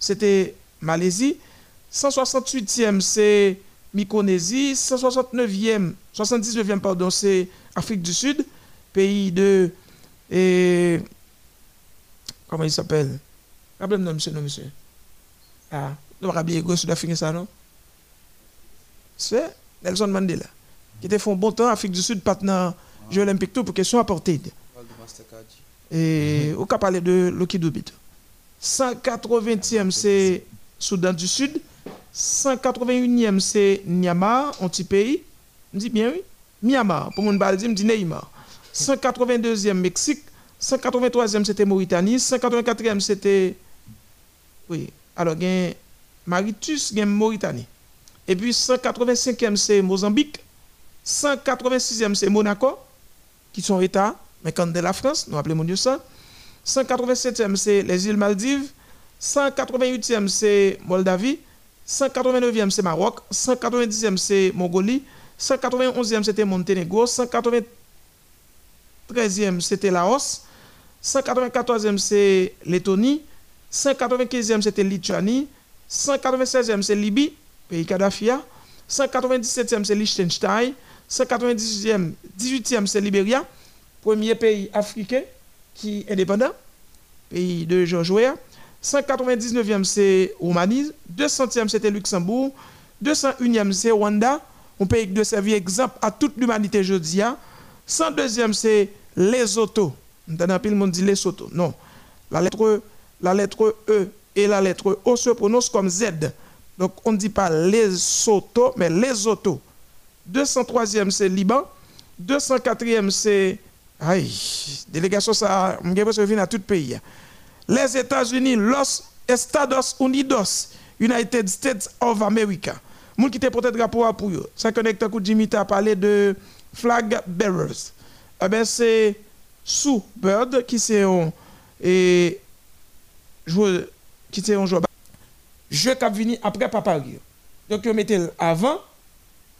c'était Malaisie, 168e c'est Micronésie, 169e, 79e pardon, c'est Afrique du Sud, pays de et comment il s'appelle? Rappelez-moi monsieur, non monsieur. Ah, nous avons oublié Sud-Afrique ça non? C'est Nelson Mandela qui était fait un bon temps Afrique du Sud partenaire Jeux olympiques tout pour question apportée. Et on peut parler de Lokidubit. 180e c'est Soudan du Sud, 181e c'est Myanmar, un petit pays. Je dis bien oui. Myanmar, pour mon parle je dis Neymar. 182e Mexique, 183e c'était Mauritanie, 184e c'était oui, alors il Maritus, il Mauritanie. Et puis 185e c'est Mozambique, 186e c'est Monaco qui sont États, mais quand de la France, nous appelons ça. 187e, c'est les îles Maldives. 188e, c'est Moldavie. 189e, c'est Maroc. 190e, c'est Mongolie. 191e, c'était Monténégro. 193e, c'était Laos. 194e, c'est Lettonie. 195e, c'était Lituanie. 196e, c'est Libye, pays Kadhafi. 197e, c'est Liechtenstein. 198e, 18e, c'est Libéria, premier pays africain qui est indépendant, pays de George Weah. 199e, c'est Roumanie. 200e, c'était Luxembourg. 201e, c'est Rwanda, un pays qui doit servir exemple à toute l'humanité aujourd'hui. 102e, c'est Lesotho. Dans le monde dit Lesotho. Non. La lettre, la lettre E et la lettre O se prononcent comme Z. Donc on ne dit pas Lesotho, mais Lesotho. 203e, c'est Liban. 204e, c'est. Aïe, délégation, ça, je vient à tout pays. Les États-Unis, Los Estados Unidos, United States of America. Moun qui te peut-être rapport pour eux. Ça connecte à Jimmy a parlé de flag bearers. Eh bien, c'est Sue Bird qui c'est un et joueur qui après Papa Donc, je mettais avant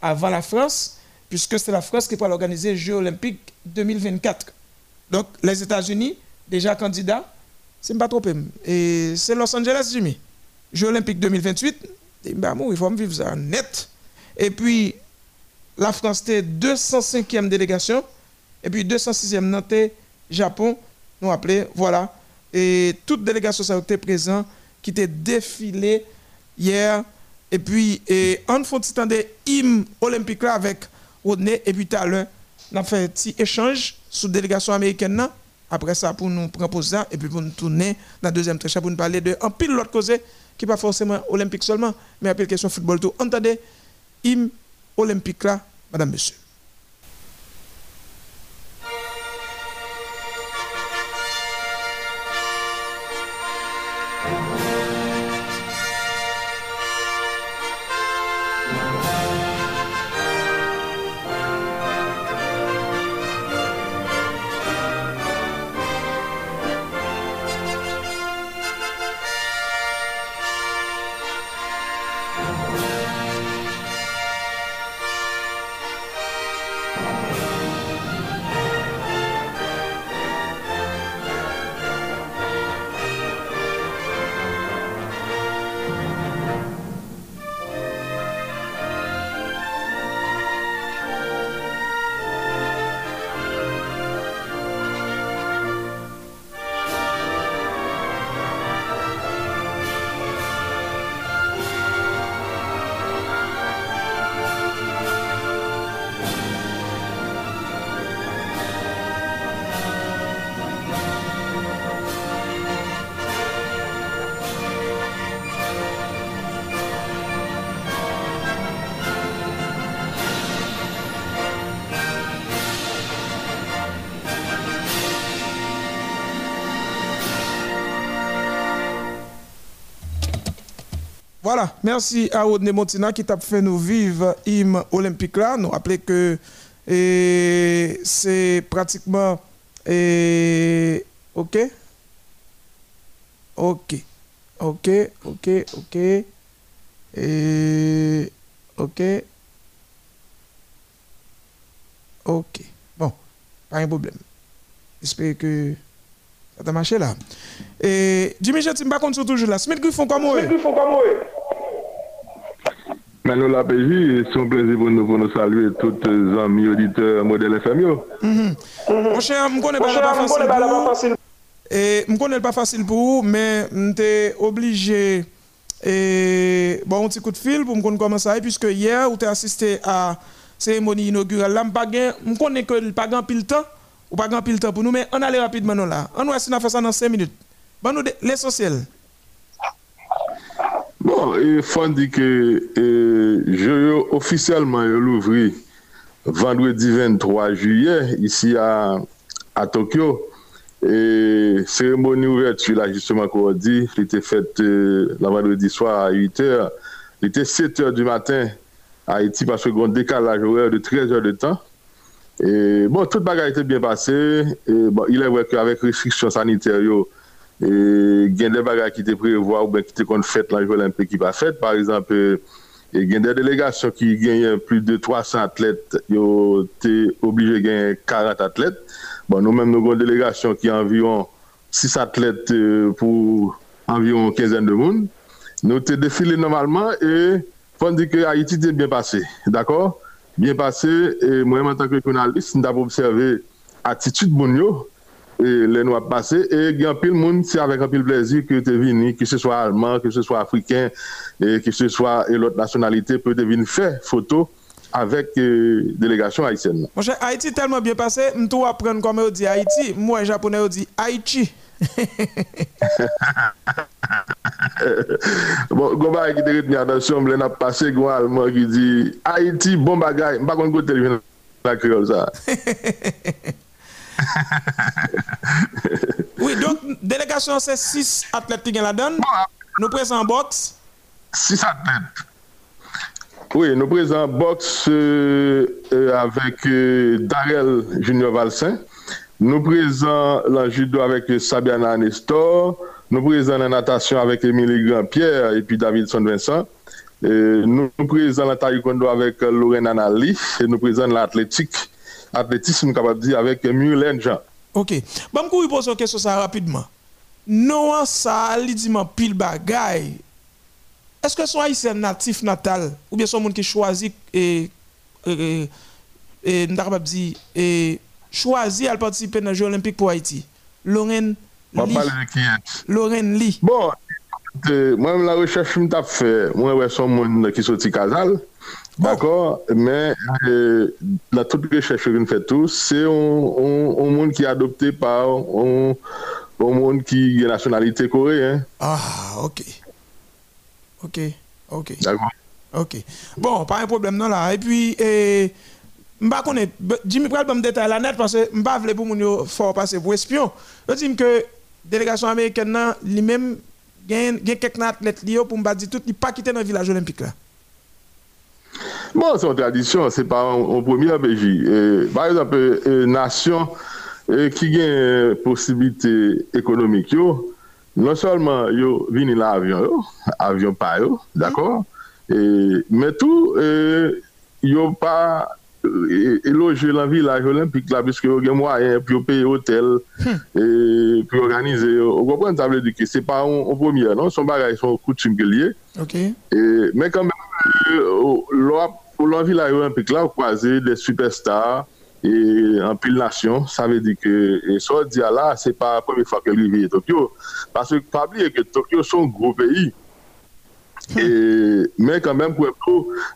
avant la France, puisque c'est la France qui pourra organiser les Jeux olympiques 2024. Donc, les États-Unis, déjà candidats, c'est pas trop. Et c'est Los Angeles, Jimmy. Jeux olympiques 2028, il faut vivre ça net. Et puis, la France était 205e délégation, et puis 206e Nantes, Japon, nous appelé, voilà. Et toute délégation ça a été présente, qui était défilée hier et puis, et, on faut des hymne olympique là avec Rodney. Et puis, tout à l'heure, on a fait un petit échange sous délégation américaine. Après ça, pour nous proposer et puis pour nous tourner dans la deuxième trécha pour nous parler de un pile l'autre cause qui pas forcément olympique seulement, mais après question football tout. Entendez, hymne olympique là, madame, monsieur. Voilà, merci à Rodney Montina qui t'a fait nous vivre l'hymne olympique là. Nous rappeler que c'est pratiquement. Ok? Ok. Ok, ok, ok. Ok. Ok. Bon, pas un problème. J'espère que ça t'a marché là. Et Jimmy Jetim, pas contre toujours là. Smith Griffon, comment est Smith Griffon, comment nous, la PJ, c'est un plaisir pour nous, pour nous saluer tous les amis auditeurs modèle FMIO. Mon cher, je ne connais pas pas facile. Et je ne connais pas facile pour vous, mais je suis obligé et bon un petit coup de fil pour me ça puisque hier vous avez assisté à la cérémonie inaugurale. Là je connais que pas grand pile temps ou pas grand pile temps pour nous mais on allait rapidement là on va essayer de faire ça dans 5 minutes. Bon l'essentiel Bon, il faut dire que euh, je officiellement l'ouvert vendredi 23 juillet ici à, à Tokyo. Et cérémonie ouverture, là, justement, comme on dit, elle était faite euh, le vendredi soir à 8 h. Il était 7 h du matin à Haïti parce qu'on décalage horaire de 13 heures de temps. Et bon, toute bagarre était bien passée. Et bon, il est vrai qu'avec restrictions sanitaires, E, gen de baga ki te prevoa ou ben ki te kon fèt l'anjou olympique ki pa fèt. Par exemple, e, gen de delegasyon ki genyen plus de 300 atlet, yo te oblige genyen 40 atlet. Bon, nou men nou kon delegasyon ki anviron 6 atlet euh, pou anviron 15 de moun. Nou te defile normalman e fon di ke Haiti te bien pase. D'akor? Bien pase, mwen en tanke jounalist, nou tap observe atitude moun yo, et les noirs passés. Et il y a pile monde, c'est avec un pile plaisir que tu es venu, que ce soit allemand, que ce soit africain, et que ce soit l'autre nationalité, peut venir faire photo avec euh, délégation haïtienne. Mon cher, Haïti tellement bien passé, dois apprendre comment on dit Haïti. Moi, japonais, on dit Haïti. (laughs) bon, Gomba qui te retenu attention, je n'ai passé un allemand qui dit Haïti, bon bagay. Pas comment tu la créole ça. (laughs) (laughs) oui, donc, délégation, c'est 6 athlètes qui la donne. Nous présents en boxe. 6 athlètes. Oui, nous présents en boxe euh, euh, avec euh, Darrell Junior Valsin. Nous présents en judo avec Sabiana Nestor. Nous présents en natation avec Émilie Grand-Pierre et puis David Son Vincent. nous présents en taekwondo avec Lorraine Anali. Et nous présents l'athlétique athlétisme, capable de dire, avec Mulen Jean. Ok. Bon, je vais poser une question ça rapidement. Non, ça, dit pile bagay. Est-ce que son haïtien natif natal, ou bien son monde qui choisit et, et, et, et, choisit à participer dans Jeux Olympiques pour Haïti? Lorraine Lee. Lorraine Lee. Bon, moi, la recherche que je fait, moi, je suis un monde qui sorti Casal. D'accord, mais euh, la toute recherche que nous faisons tous, c'est un, monde qui est adopté par un, monde qui est nationalité coréenne. Ah, ok. Ok, ok. D'accord. Ok. Bon, pas un problème non là. Et puis, je ne connais pas, Jimmy Pral me détail la net parce que je ne pas pour mon fort passer pour espion. Je dis que la délégation américaine, lui-même, a quelques athlètes pour me tout, pas quitter dans le village olympique là. Bon, son tradisyon, se pa an premier beji. Par exemple, e, nasyon e, ki gen posibilite ekonomik yo, non solman yo vini la avyon yo, avyon pa yo, d'akor, e, men tou yo pa eloje lan vilaj olimpik la, piske yo gen mwayen, pi yo peye hotel, pi yo organize yo. Ou kompren table di ki, se pa an premier, non son bagay, son koutim ke liye, men kanmen pour la olympique là, vous croisez des superstars et en pile nation, ça veut dire que et ça dit là, c'est pas la première fois que vit à Tokyo parce que pas oublier que Tokyo un gros pays. Et, mais quand même, pour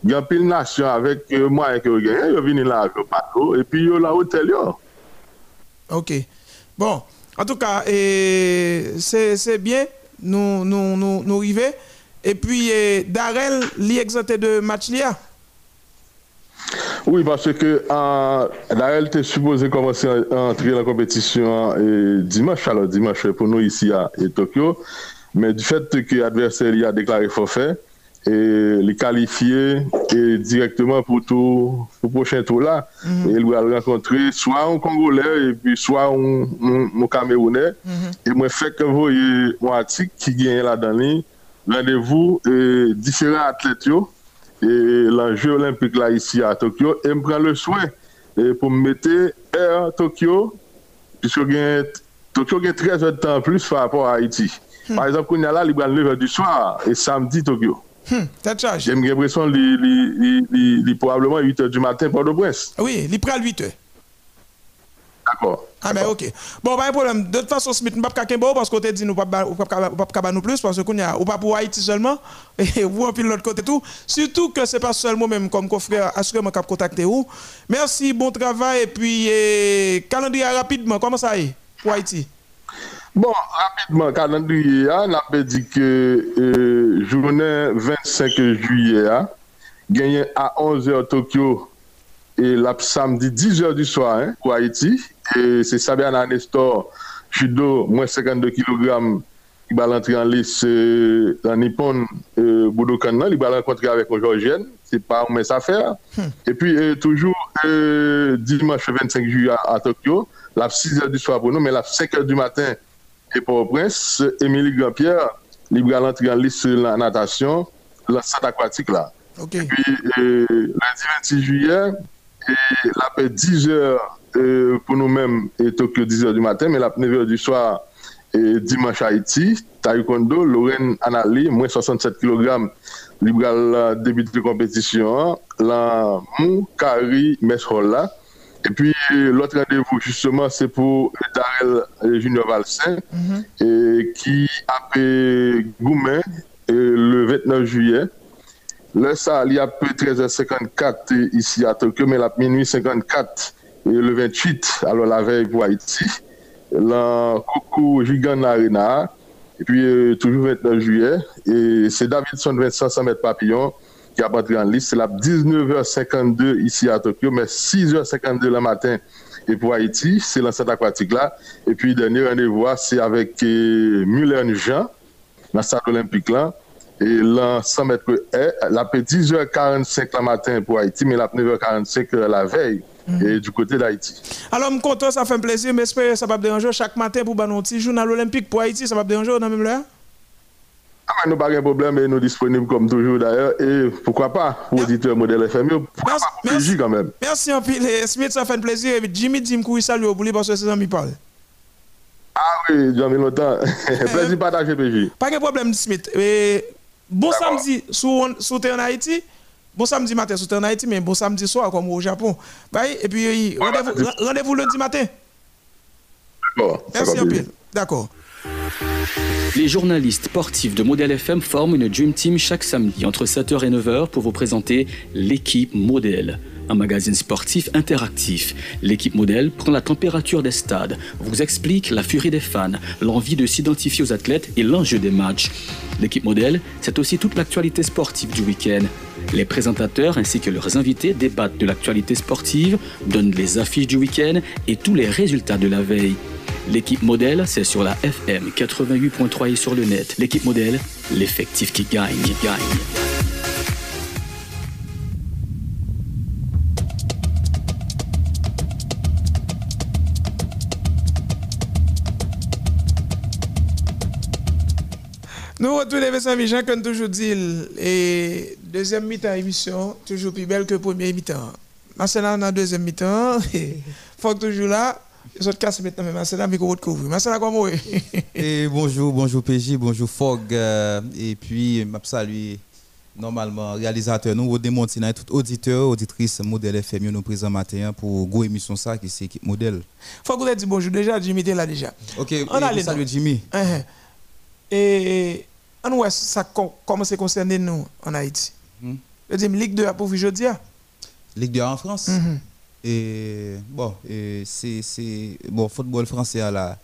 il y a pile nation avec euh, moi que vous gagnez, ils viennent là avec le et puis ils là hôtel. Ok. Bon, en tout cas, c'est bien, nous arrivons. Et puis, Darrell, l'exemple de match Oui, parce que euh, était supposé commencer à entrer dans la compétition dimanche, alors dimanche pour nous ici à Tokyo. Mais du fait que l'adversaire a déclaré forfait, et les qualifier et directement pour tout pour prochain tour là et il va rencontrer soit un Congolais et puis soit un, un, Camerounais. Et moi fait que vous mon article qui gagne là dans rendez-vous et différents athlètes et l'enjeu olympique là ici à Tokyo et me prend le soin et pour me mettre à Tokyo puisque Tokyo a 13 heures de temps plus par rapport à Haïti. Par exemple, il y a là, il y a 9 heures du soir et samedi Tokyo. Hmm, J'ai l'impression qu'il est probablement 8 h du matin pour le prince. Oui, il prend 8 h. D'accord. Ah, mais ok. Bon, pas de problème. De toute façon, Smith, nous ne pouvons pas parce qu'on t'a dit nous ne pouvons pas nous plus parce qu'on a, ou pas pour Haïti seulement, (laughs) et vous, puis l'autre côté tout. Surtout que ce n'est pas seulement même comme confrère, assurément qu'on contacter vous. Merci, bon travail, et puis, eh, calendrier rapidement, comment ça est pour Haïti? Bon, rapidement, calendrier, on a dit que euh, journée 25 juillet, hein, gagné à 11h Tokyo et la samedi 10h du soir hein, pour Haïti. Et c'est Sabiana Nestor, judo, moins 52 kg, qui va l'entrer en lice euh, dans Nippon euh, Budokan, il va rencontrer avec un Georgienne. C'est pas une mince affaire. Hmm. Et puis, euh, toujours euh, dimanche 25 juillet à, Tokyo, la 6h du soir pour nous, mais la 5h du matin et pour le prince, Émilie Grand-Pierre, il va l'entrer en lice la natation, l'enceinte aquatique là. Et puis, lundi 26 juillet, et la paix 10 heures euh, pour nous-mêmes Tokyo 10 heures du matin, mais la 9 heures du soir et dimanche Haïti, Taekwondo, Lorraine Anali, moins 67 kg, libéral début de compétition, la Mou Kari Meshola. Et puis l'autre rendez-vous justement c'est pour Darel Junior Valsin et qui a fait Goumen le 29 juillet. Là, ça, il y a peu 13h54 ici à Tokyo, mais la minuit 54 et le 28, alors la veille pour Haïti. Là, Coco Gigan Arena, et puis euh, toujours 29 juillet. Et c'est Davidson Vincent 100 mètres papillon qui a battu en liste. C'est la 19h52 ici à Tokyo, mais 6h52 le matin. Et pour Haïti, c'est l'enceinte aquatique là. Et puis, dernier rendez-vous, c'est avec euh, Muller Jean, dans le stade olympique là. Et là, 100 mètres la 10h45 le matin pour Haïti, mais la 9h45 la veille. Et du côté d'Haïti. Alors, je suis content, ça fait un plaisir, mais j'espère que ça va déranger chaque matin pour un petit journal olympique pour Haïti, ça va déranger dans même l'heure ah, nous pas de problème, mais nous disponibles comme toujours d'ailleurs. Et pourquoi pas, pour auditeur modèle FM, pourquoi merci, pas quand même. Merci un peu. Smith, ça fait un plaisir. Et Jimmy Dim Koui, salut au boulot parce que c'est me parle. Ah oui, j'ai mis longtemps. (laughs) plaisir partager, PJ. Pas de problème, Smith. Et Bon samedi, sous en Haïti. Bon samedi matin, sous en Haïti, mais bon samedi soir, comme au Japon. Bye, et puis, rendez-vous lundi matin. D'accord. Merci un peu. D'accord. Les journalistes sportifs de Modèle FM forment une Dream Team chaque samedi entre 7h et 9h pour vous présenter l'équipe Modèle un magazine sportif interactif. L'équipe modèle prend la température des stades, vous explique la furie des fans, l'envie de s'identifier aux athlètes et l'enjeu des matchs. L'équipe modèle, c'est aussi toute l'actualité sportive du week-end. Les présentateurs ainsi que leurs invités débattent de l'actualité sportive, donnent les affiches du week-end et tous les résultats de la veille. L'équipe modèle, c'est sur la FM 88.3 et sur le net. L'équipe modèle, l'effectif qui gagne, gagne. Nous les amis Jean, comme toujours dit, et deuxième mi-temps émission, toujours plus belle que première mi-temps. Marcela, dans deuxième mi-temps, (laughs) faut toujours là. Autres casse maintenant, mais Marcela, micro de couvrir. Marcela, comment Et bonjour, bonjour PJ, bonjour Fog, euh, et puis, je salue normalement réalisateur, nous, démontrer tout auditeur, auditrice, modèle FM, nous présent matin pour une émission ça, qui c'est équipe modèle. Faut que vous dit bonjour déjà, Jimmy était là déjà. Ok, on a salut Jimmy. Uh-huh. Et on voit ça comment c'est concerné nous en Haïti. Mm. Je dis Ligue 2 pour aujourd'hui. Ligue 2 en France. Mm-hmm. Et bon, c'est bon football français là.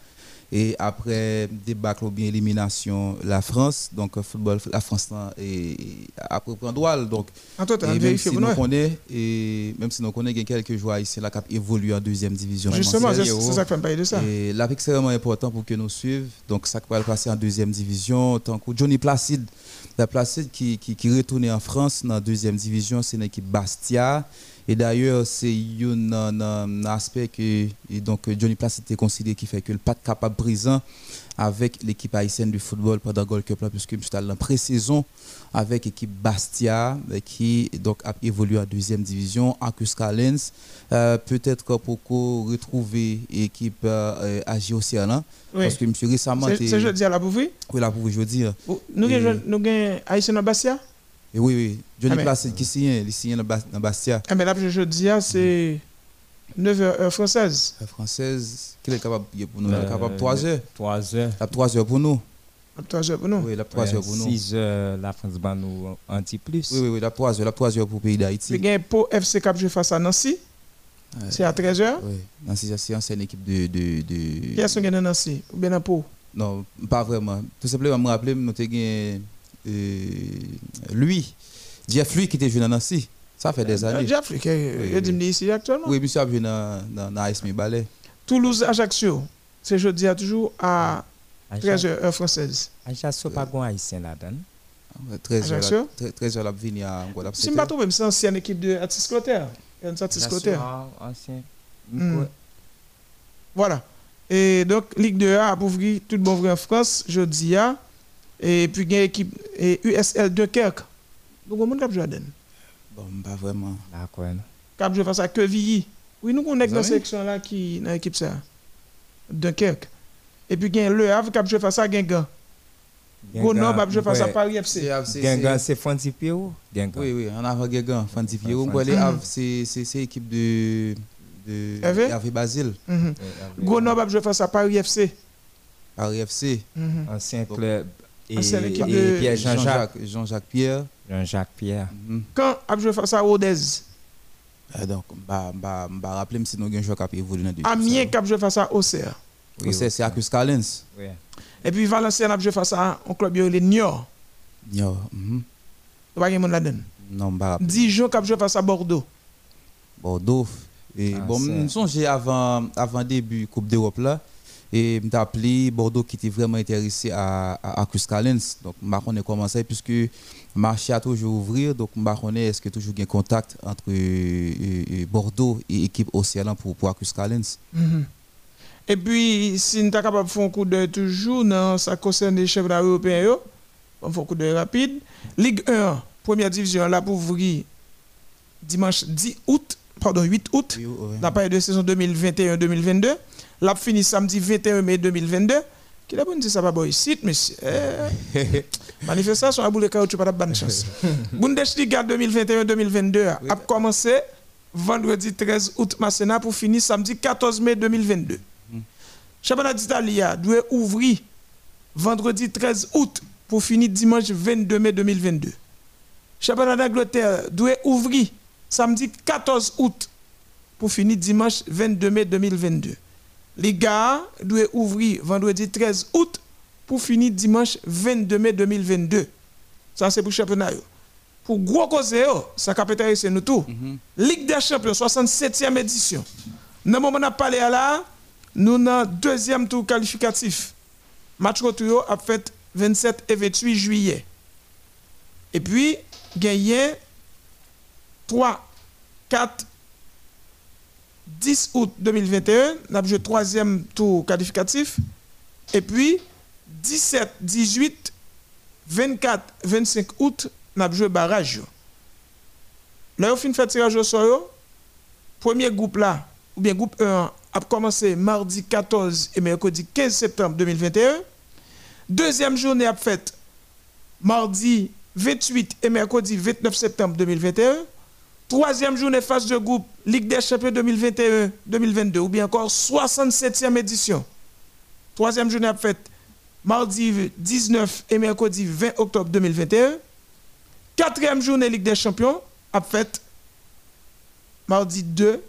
Et après débâcle ou bien élimination, la France, donc football, la France et après prendre droit. Donc, et même si nous connaissons, et même si nous connaissons quelques joueurs ici, la cap évolue en deuxième division. Justement, c'est ça que je de ça. Et là, c'est extrêmement important pour que nous suivions. Donc, ça va passer en deuxième division. Tant que Johnny Placide, la Placide qui, qui, qui retourne en France dans la deuxième division, c'est une équipe Bastia. Et d'ailleurs, c'est un, aspect que donc, Johnny Place était considéré qui fait que le pas capable présent avec l'équipe haïtienne du football pendant Gold Cup, puisque je suis en pré-saison avec l'équipe Bastia qui donc, a évolué en deuxième division, Arcus Callens. Euh, peut-être pour retrouver l'équipe euh, AG Océan. Parce que je récemment. C'est jeudi à la Bouvrie Oui, la jeudi. Nous avons Haïtien Bastia? Oui, oui. Johnny ah, Placide qui signe, il signe dans Bastia. Ah, mais là, je dis, c'est 9 heures française. Heure française, qui est capable pour nous Il est capable 3 heures. 3 heures. La 3 heures pour nous. 3 heures pour nous Oui, la 3 heures pour nous. 6 heures, la France va nous un petit plus. Oui, oui, oui, la 3 heures, la 3 heures pour le pays d'Haïti. Il y a pour FC Cap je face à Nancy. C'est à 13 heures. Oui, Nancy, c'est une équipe de. de, de... Qui est-ce qui est Nancy? Ou bien à Pau? Non, pas vraiment. Tout simplement, je me rappelle, nous avons euh, lui, Jeff Lui qui était venu à Nancy. Ça fait des euh, années. Jeff Lui, qui est ici actuellement. Oui, monsieur a venu dans, dans Ballet. Toulouse, Ajaccio, c'est jeudi à toujours à 13h heure française. Ajaccio, pas bon haïtien là-dedans. 13h, 13h, la venir à Angola. Si je ne trouve c'est ancienne équipe de Atis Clotaire. Atis Clotaire. ancien. Hmm. Voilà. Et donc, Ligue 2A a ouvert tout le bon vrai en France, jeudi à. Et puis, il y a l'équipe USL Dunkerque. Donc, on Cap Jordan. Bon, pas vraiment. D'accord. Cap Jordan face à Quevilly. Oui, nous connaissons dans la section là qui dans l'équipe ça. Dunkerque. Et puis, il y a Le Havre Cap Jordan face à Guingamp. Grenoble Cap Jordan face à Paris FC. Guingamp, c'est Fanti Pierrot. Oui, oui, on a Guingamp, Fanti Pierrot. Le Havre, c'est l'équipe de de Hervé? Basile. Grenoble Cap face à Paris FC. Paris FC. Mhm. Ancien club et, et Pierre Jean-Jacques. Jean-Jacques Pierre. Jean-Jacques Pierre. Mhm. Quand a joué face à Rodez eh, Donc, je vais rappeler si nous un joueur qui a évolué dans deux. Amiens qui a joué face à Auxerre. Auxerre, c'est Acus Callens. Oui. Et puis Valenciennes a joué face à un club, il est Niort. Niort. Vous voyez mon là-dedans Non, pas. Dijon qui a joué face à Bordeaux. Bordeaux. Et ah, bon, je songe avant, avant début Coupe d'Europe là. Et m'a appelé Bordeaux qui était vraiment intéressé à, à, à Donc, je comment ça, puisque le marché a toujours ouvert. Donc, je est-ce que toujours un contact entre euh, euh, Bordeaux et l'équipe Océan pour, pour mm-hmm. Et puis, si nous sommes capables de faire un coup de toujours, dans ça concerne les chefs européens, on fait un coup de rapide. Ligue 1, première division, là pour ouvrir dimanche 10 août, pardon, 8 août, la période de saison 2021-2022. La fini samedi 21 mai 2022. Qui l'a dit ça va pas ici, monsieur. (laughs) Eh, manifestation à boule tu pas de bonne chance. (laughs) Bundesliga 2021-2022 a commencé vendredi 13 août Massena pour finir samedi 14 mai 2022. Championnat d'Italie doit ouvrir vendredi 13 août pour finir dimanche 22 mai 2022. Championnat d'Angleterre doit ouvrir samedi 14 août pour finir dimanche 22 mai 2022. Les gars doivent ouvrir vendredi 13 août pour finir dimanche 22 mai 2022. Ça, c'est pour le championnat. Pour gros cause, ça capitale c'est nous tout. Mhm. Ligue des champions, 67e édition. Dans le moment où on a parlé là, nous avons deuxième tour qualificatif. Match retour a fait 27 et 28 juillet. Et puis, gagné 3, 4, 10 août 2021, nous avons joué troisième tour qualificatif. Et puis, 17, 18, 24, 25 août, nous avons joué barrage. Là, on fin fait tirage au sort. Premier groupe là, ou bien groupe 1, a commencé mardi 14 et mercredi 15 septembre 2021. Deuxième journée a fait mardi 28 et mercredi 29 septembre 2021. Troisième journée phase de groupe Ligue des Champions 2021-2022 ou bien encore 67e édition. Troisième journée a fait mardi 19 et mercredi 20 octobre 2021. Quatrième journée Ligue des Champions a fait mardi 2,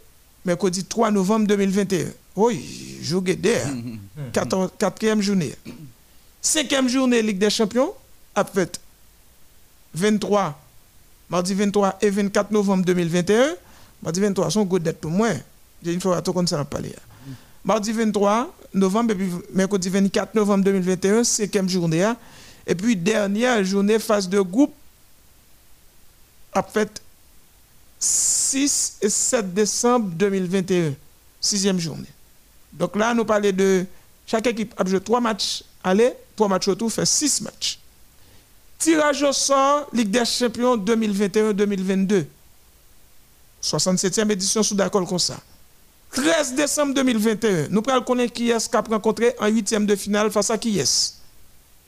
mercredi 3 novembre 2021. Oui, jour d'air. (laughs) 14 quatrième journée. Cinquième journée Ligue des Champions, a fait 23, mardi 23 et 24 novembre 2021. Mardi 23, son good date pour moi. J'ai une fois tout comme ça à. Mardi 23 novembre et puis mercredi 24 novembre 2021, cinquième journée. hein. Et puis dernière journée phase de groupe a fait 6 et 7 décembre 2021, sixième journée. Donc là, nous parlons de chaque équipe a joué 3 matchs aller, 3 matchs retour, fait 6 matchs. Tirage au sort, Ligue des Champions 2021-2022. 67e édition sous d'accord comme ça. 13 décembre 2021, nous prenons connaître qui est-ce qu'a rencontré en huitième de finale face à qui est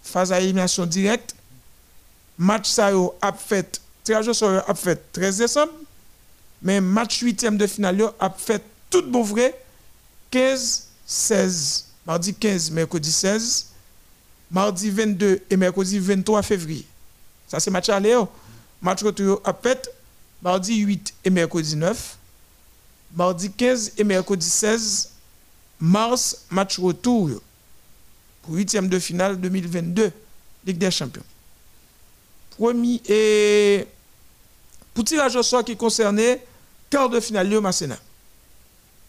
Phase à élimination directe. Match ça a fait, tirage au sort a fait 13 décembre. Mais match huitième de finale a fait tout bon vrai 15, 16. Mardi 15, mercredi 16. Mardi 22 et mercredi 23 février. Ça c'est match aller. yo. Match retour a fait mardi 8 et mercredi 9. Mardi 15 et mercredi 16 mars, match retour pour huitième de finale 2022, Ligue des Champions. Premier et pour tirage au sort qui concernait quart de finale yo Masséna.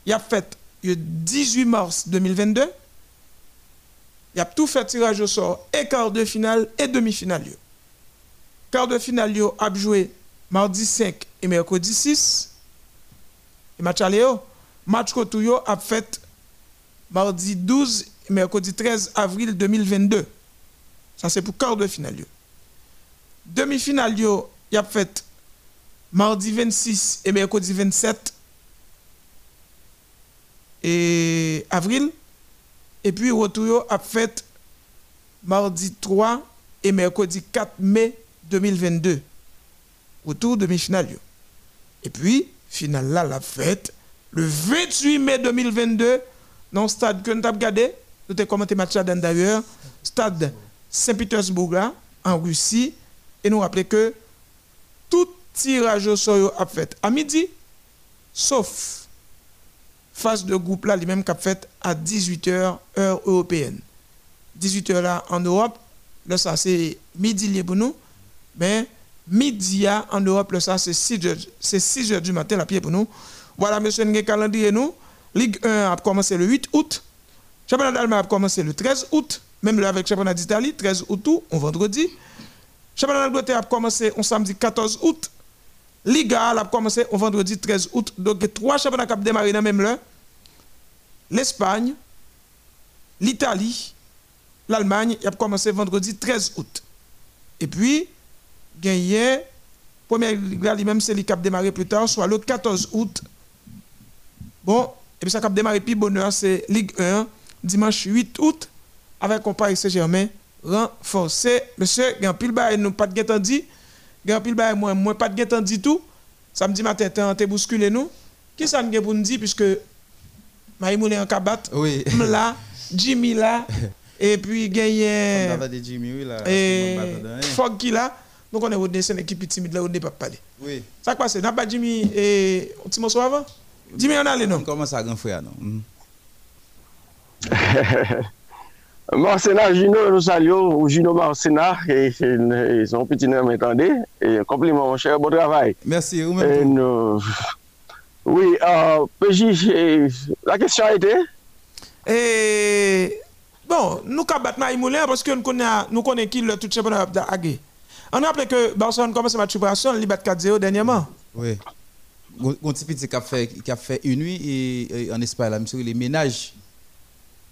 Il a fait le 18 mars 2022. Il a tout fait tirage au sort et quart de finale et demi-finale. Quart de finale yo a joué mardi 5 et mercredi 6. Et match aller match retour a fait mardi 12 et mercredi 13 avril 2022. Ça c'est pour quart de finale. Demi-finale yo, y a fait mardi 26 et mercredi 27 et avril. Et puis retour a fait mardi 3 et mercredi 4 mai 2022. Retour demi-finale yo. Et puis, finale là, la fête, le 28 mai 2022, dans le stade que nous avons regardé, nous avons commenté match d'ailleurs, stade Saint-Pétersbourg en Russie, et nous rappelons que tout tirage au sort a fait à midi, sauf phase de groupe là, les mêmes qu'a fait à 18h, heure européenne. 18h là en Europe, là ça c'est midi libre pour nous, mais midi en Europe, là ça c'est 6 heures, c'est 6 heures du matin la pied pour nous. Voilà, monsieur, avons calendrier nous. Ligue 1 a commencé le 8 août. Championnat d'Allemagne a commencé le 13 août. Même là avec championnat d'Italie, 13 août on vendredi. Championnat d'Angleterre a commencé on samedi 14 août. Liga a commencé on vendredi 13 août. Donc, trois championnats qui ont démarré dans même là. L'Espagne, l'Italie, l'Allemagne, il a commencé vendredi 13 août. Et puis, gagné, première là, lui-même, c'est qui a démarré plus tard, soit le 14 août. Bon, et puis ça qui a démarré plus bonheur, c'est Ligue 1, dimanche 8 août, avec un Paris Saint-Germain renforcé. Monsieur, il y a un pile nous pas de dit. Un pile bail, moi, moi, pas de guet dit tout. Samedi matin, t'es t'es bousculé nous. Qui ça nous pour nous dire, puisque Maïmoulé en kabat, Oui. là, Jimmy là, (laughs) et puis gagné. On avait des Jimmy, oui, là. Et. Fogg qui là, donc on est au dessin équipe timide là, on n'est pas parler. Oui. Ça passe, n'a pas Jimmy et un petit morceau avant? Jimmy, on a les noms. commence à grand frère, non? (laughs) Marcena Gino, nous saluons, ou Gino Marcena, et, et, et son petit nom m'entendez, et compliment mon cher, bon travail. Merci, vous Et nous- oui, euh, PJ, la question a été? Et bon, nous avons battu Maïmoulin parce que nous connaissons nous connaissons qui le tout championnat de Hague. On a rappelé que Barcelone commence à match préparation, il bat 4-0 dernièrement. Oui. Petit qui a fait, qui a fait une nuit et, et en Espagne, là, monsieur, les ménages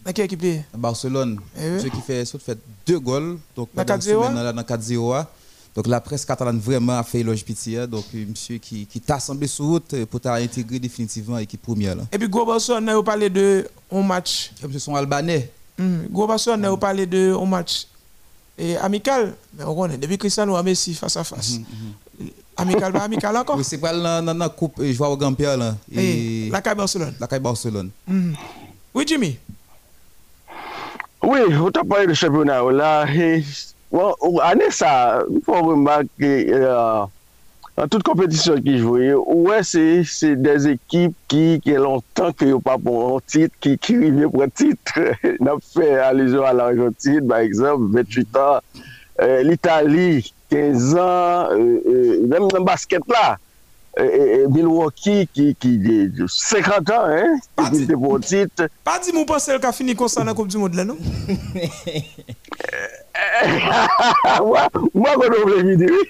Dans quelle équipe Barcelone. Eh oui. Monsieur qui fait, fait deux goals. Donc, Dans pendant 4-0, une semaine, là, dans 4-0. hein. Donc, la presse catalane vraiment a fait éloge pitié. hein. Donc, euh, monsieur qui, qui t'a assemblé sur route euh, pour t'intégrer définitivement l'équipe première. Là. Et puis Gros Barcelone, on a parlé de un match. Et monsieur sont albanais. Hmm, Gros Barcelone, on a parlé de un match et amical. Mais on connaît, depuis Cristiano a Messi face à face. Amical, pas amical encore? Oui, c'est pas dans la coupe, euh, je vois au Gampia là. Et la CAI Barcelone. la caille Barcelone. Hmm. Oui, Jimmy. Oui, ou ta pale de championnat ou la, ane sa, pou remak, an tout kompetisyon ki jvoye, ouwe se des ekip ki lontan ki yo pa pou an tit, ki krive pou an tit, (laughs) nan fe alizyon al Argentine, ba eksemp, 28 an, euh, l'Italie, 15 an, mèm nan basket la, Eh, eh, eh, Milwaukee ki 50 an, hein? Ki te bon tit. Pa di moun pasel ka fini konsan nan koup di moun dle nou? Mwa konon vle mi diri.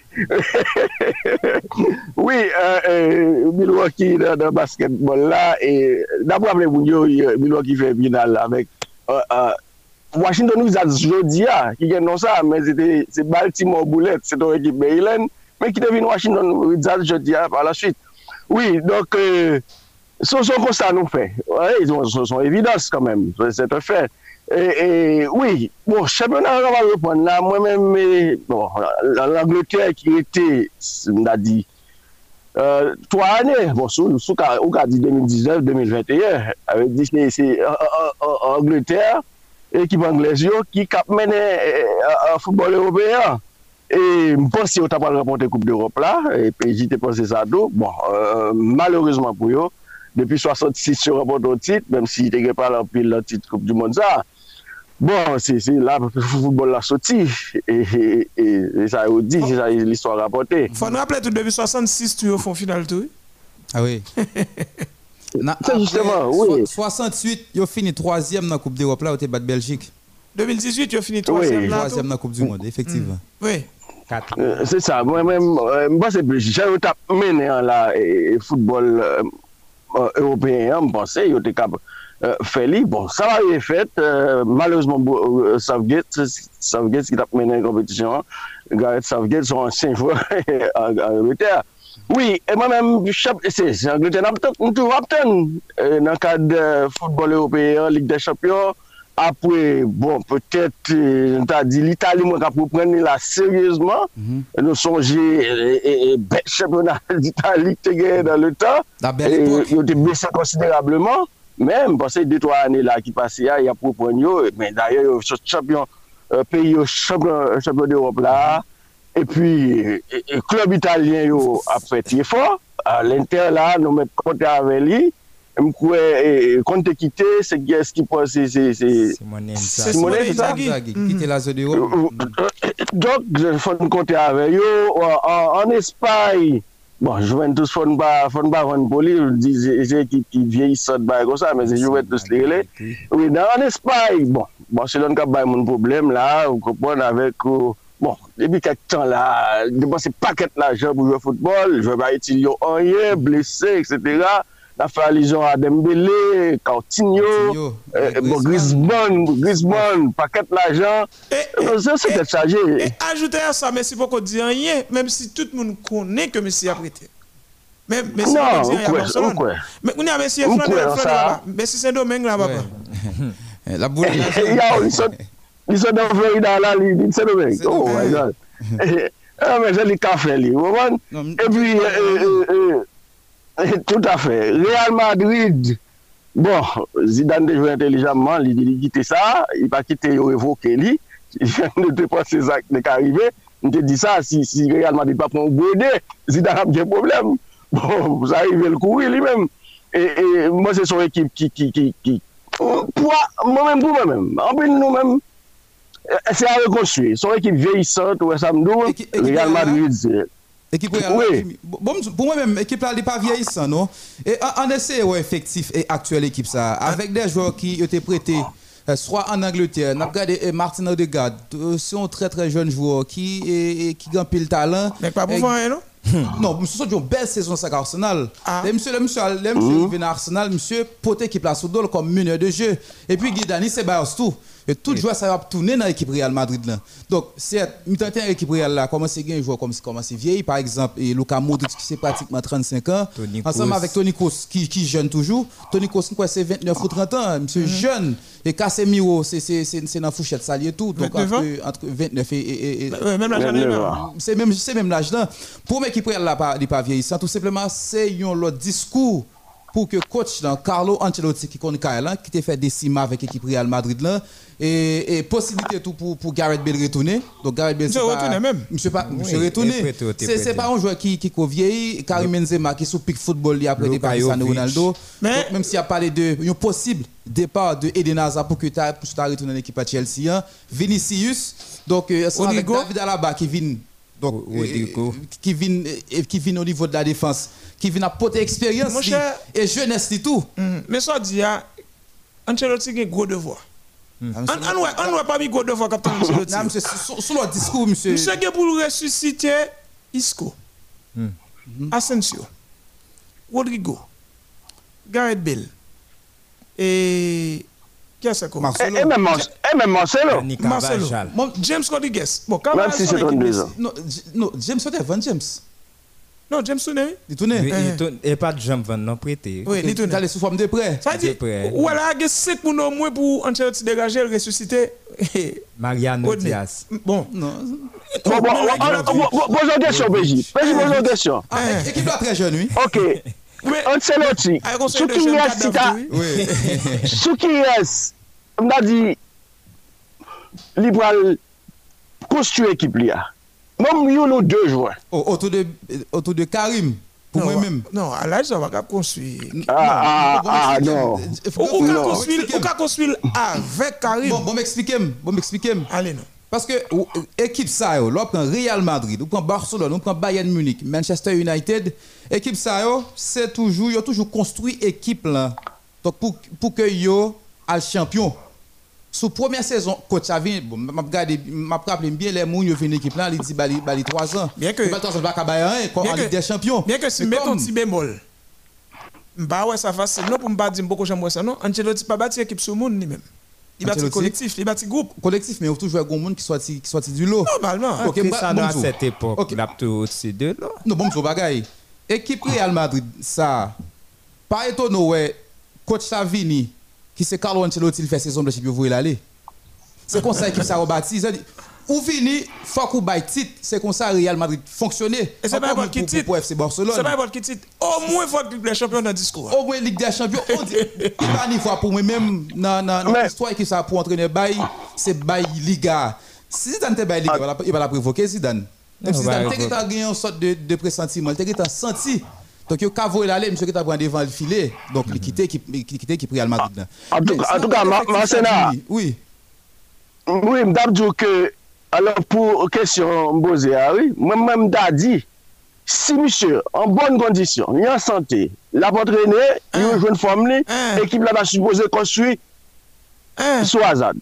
Oui, euh, euh, Milwaukee nan basketbol la, d'apwa vle moun yo, Milwaukee fè final la, mèk. Washington Wizards jodi ya, ki gen non sa, men se Baltimore Bullets, se ton ekip Maryland, men ki devine Washington Rizal jodi a ah, par la suite. Oui, donc, euh, son son constat nou fè. Ouais, son son évidence quand même, c'est un fait. Et, et, oui, bon, championnat an va repon euh, la, mwen men, euh, bon, l'Angleterre ki ete, mda di, 3 anè, bon, sou, sou ka, ou ka di 2019-2021, avè di se Angleterre, ekip Anglesio, ki kap mène euh, football européen. Et je pense qu'on a pas remporté Coupe d'Europe là, et puis j'étais pensé ça tout. Bon, euh, malheureusement pour eux, depuis 66, ils remporté le titre, même s'ils n'étaient pas là le titre Coupe du Monde ça. Bon, c'est là le football l'a sorti. Et, et, et, ça a dit, c'est ça l'histoire rapportée. Il faut nous rappeler tout depuis 66, tu es au fond final, tout. Ah oui. (laughs) C'est justement, oui. 68, ils ont fini troisième dans la Coupe d'Europe, là, où tu battu Belgique. 2018, ils ont fini troisième. Troisième dans la Coupe du Monde, effectivement. Oui. 4. Se sa, mwen mwen mwen se Belgique, jan yo tap menen an la foutbol européen, mwen pense, yo te kap feli, bon, sa la yon fèt, malouzman Southgate, Southgate ki tap menen kompetisyon, Gareth Southgate son ansyen jwa an Angleterre. Oui, e mwen mèm, se Angleterre nan tou wap ten nan kad foutbol européen, Ligue des Champions, apre, bon, petet, nta di, l'Italie mwen kapou prene la seryezman, nou sonje, bet championat d'Italie te genye dan le tan, yo te blese konsiderableman, men, mpase 2-3 ane la ki pase ya, ya pou prene yo, men d'aye yo champion, peyi yo champion d'Europe la, e pi, klub italien yo apre ti e fo, l'Inter la, nou men konti avè li, mkwe e, e, konte kite, se ges ki po se... Simonen Zagi, kite la zo de ou. Dok, fon konte ave yo, an espay, bon, Juventus fon ba van poli, dize ki vieyi sot bay e ko sa, men se Juventus li ele, oui, nan an espay, bon, Barcelona ka bay moun problem la, ou kopon avek ou... Bon, debi kak tan la, depan se paket la jè pou jè foutbol, jè ba iti yo anye, blese, etc., La fait allusion à Dembélé, Coutinho, euh, Griezmann. Griezmann, Griezmann, paquet d'argent. Et, Non, Ça, c'est chargé. et ajoutez à ça, mais si pas qu'on dit rien, même si tout a à ouais, Barcelone. ouais. Mais on a là-bas. Messi Saint-Domingue là-bas. Ouais. (laughs) Eh, La boule. (laughs) A- ils sont dans Florida là, ils sont dans C'est Oh my God. (laughs) Mais c'est le café, lui. vous comprenez? Non, Et puis, euh, euh, euh, (laughs) Tout a fè. Real Madrid, bon, Zidane de jwè intelijanman, li, li gite sa, li pa kite yo evoke li, jwè de pon se zak de karive, mte di sa, si, si Real Madrid pa pon gode, Zidane ap gen problem. (laughs) Bon, sa rive l kouri li men. E mwen se son ekip ki, ki, ki, ki, mwen men pou mwen men, anpil nou men, se a rekonstruye. Son ekip veyisant, wè samdou, Real Madrid se... Équipe Oui. bon, pour moi-même, équipe là, elle n'est pas vieillissante, non? Et en essai, ouais, effectif et actuel équipe ça, avec des joueurs qui ont été prêtés, euh, soit en Angleterre, regardé euh, Martin Odegaard, euh, c'est un très très jeune joueur qui, qui pile talent. Mais pas pour voir, hein, non? Non, monsieur, c'est une belle saison ça Arsenal. Ah. Et monsieur, le monsieur, le monsieur à Arsenal, monsieur poté qui place au dos comme meneur de jeu. Et puis Guidani, c'est tout. Et tout joueur ça va tourner dans l'équipe Real Madrid là. Donc, c'est mi-temps l'équipe Real là, comment c'est un joueur comme comment c'est vieille par exemple et Luka Modric qui c'est pratiquement 35 ans ensemble avec Toni Kroos qui qui jeune toujours. Toni Kroos quoi c'est 29 ou 30 ans, monsieur jeune et Casemiro c'est c'est c'est c'est dans la fourchette ça lié tout. Donc 29 ans? entre, entre 29 et, et, et- Ouais, Même le- là. c'est même c'est même l'âge là pour qui prend là pas pas vieillissant tout simplement c'est un autre discours pour que coach là, Carlo Ancelotti qui connaît Kyle, qui t'a fait des cimas avec l'équipe Real Madrid là et, et possibilité tout pour, pour Gareth Bale retourner. Donc Gareth Bale Monsieur retourné même. Monsieur pas Oui, monsieur retourné. prêté, C'est prêté. pas un joueur qui qui ko vieilli, Karim Benzema qui est sous pic football il a après Luka Cristiano. Ronaldo. Mais- Donc, même s'il a parlé de un possible départ de Eden Hazard pour que tu pour retourner dans l'équipe à Chelsea, hein. Vinicius donc euh, avec. David Alaba qui vient donc Rodrigo. qui vient qui vient au niveau de la défense, qui vient apporter expérience et jeunesse li tout. Mhm. Mais ça dit, ah, Ancelotti a un gros devoir. On ne pas mis gros devoir, Captain (laughs) Ancelotti. Non, monsieur, le discours, monsieur. Monsieur qui pour ressusciter Isco, Asensio, Rodrigo, Gareth Bale et qui est-ce que Marcelo. Et, et même, Mar- et même Marcelo. James Rodriguez. Bon, quand Même si c'est 32 ans. Non, James c'était Van James. Non, James Souné. Il Eh. tourne- Et pas de jambes non prêté. Oui, il Il tourne. allait sous forme de prêt. Ça dit, près. voilà, il y a 5 pour au moins pour Ancelotti dégager, le ressusciter. (laughs) Mariano. Diaz. Bon. Non. Bon, bon, bon, bon, bon, bon, Bonjour question, Béji. Béji, bonjour question. Ah, é- équipe là très jeune, oui. Ok. Mais, Ancelotti, de qui jeunes reste, si ta- oui. Oui. (laughs) sous qui reste, on a dit, libéral, construire équipe là. Même il y a nos deux joueurs. Au- Autour de, autour de Karim, pour Non, moi-même. Non, à l'âge, ça va pas construire. Ah, ah, ah, non. Il faut- Ou ou ka ou construire avec Karim. Bon, bon, m'expliquez, bon, m'expliquez. Allez, non. Parce que ou- équipe ça, yo, là, on prend Real Madrid, on prend Barcelone, on prend Bayern Munich, Manchester United, équipe ça, yo, c'est toujours, construit équipe là. Donc pour, pour que yo al champion. Sous première saison, coach a vu, bon, m'a regardé, m'a rappelé bien les moun yo équipe là, il dit bali bali 3 ans. Bien que- Il va 3 ans pas ka bailler rien comme Bien en que- Ligue des champions. Bien que si Mais met un petit bémol, bah ouais, ça facile. Non, pour me pas dire beaucoup j'aime ça, non. Ancelotti pas bâti équipe sur monde, lui-même. Il bâti Ancelotti? collectif, il bâti groupe. collectif mais il y a toujours un monde qui soit qui soit du lot. Normalement. Ok, ça jour. cette époque, Ok. il a tout au-dessus de. Non, bon, je bagaille. Équipe Real Madrid, ça, pas étonnant, ouais, coach Savini, qui c'est Carlo Ancelotti, il fait saison de champion, vous aller. C'est comme ça l'équipe ça rebâtit. Ou fini, faut qu'on baille titre, c'est comme ça Real Madrid fonctionner. Et c'est pas pour- titre. Pour FC Barcelone. C'est pas qui titre. Au moins, il faut que les champions dans le discours. Au moins Ligue des Champions, on dit, il pas ni fois pour moi-même, dans dans- l'histoire qui ça pour entraîner bail, c'est bail Liga. Si Zidane te bail Liga, il va la- il va la provoquer Zidane. Même si bah, que va- t'as gagné une sorte de, de pressentiment, t'as senti. Donc, il a voulu aller, monsieur qui t'a pris devant le filet. Donc, il quittait qui quittait qui Madrid. là. En tout- Mais en tout cas, Marcena. Oui. Oui, m'dap djou que, alors pour question Mbose, ah oui, moi-même m'da dit, si monsieur, en bonne condition, il en santé, la entraîné, il Hein. a une forme, li, Hein. équipe là va supposé construire Hein? sous hasard.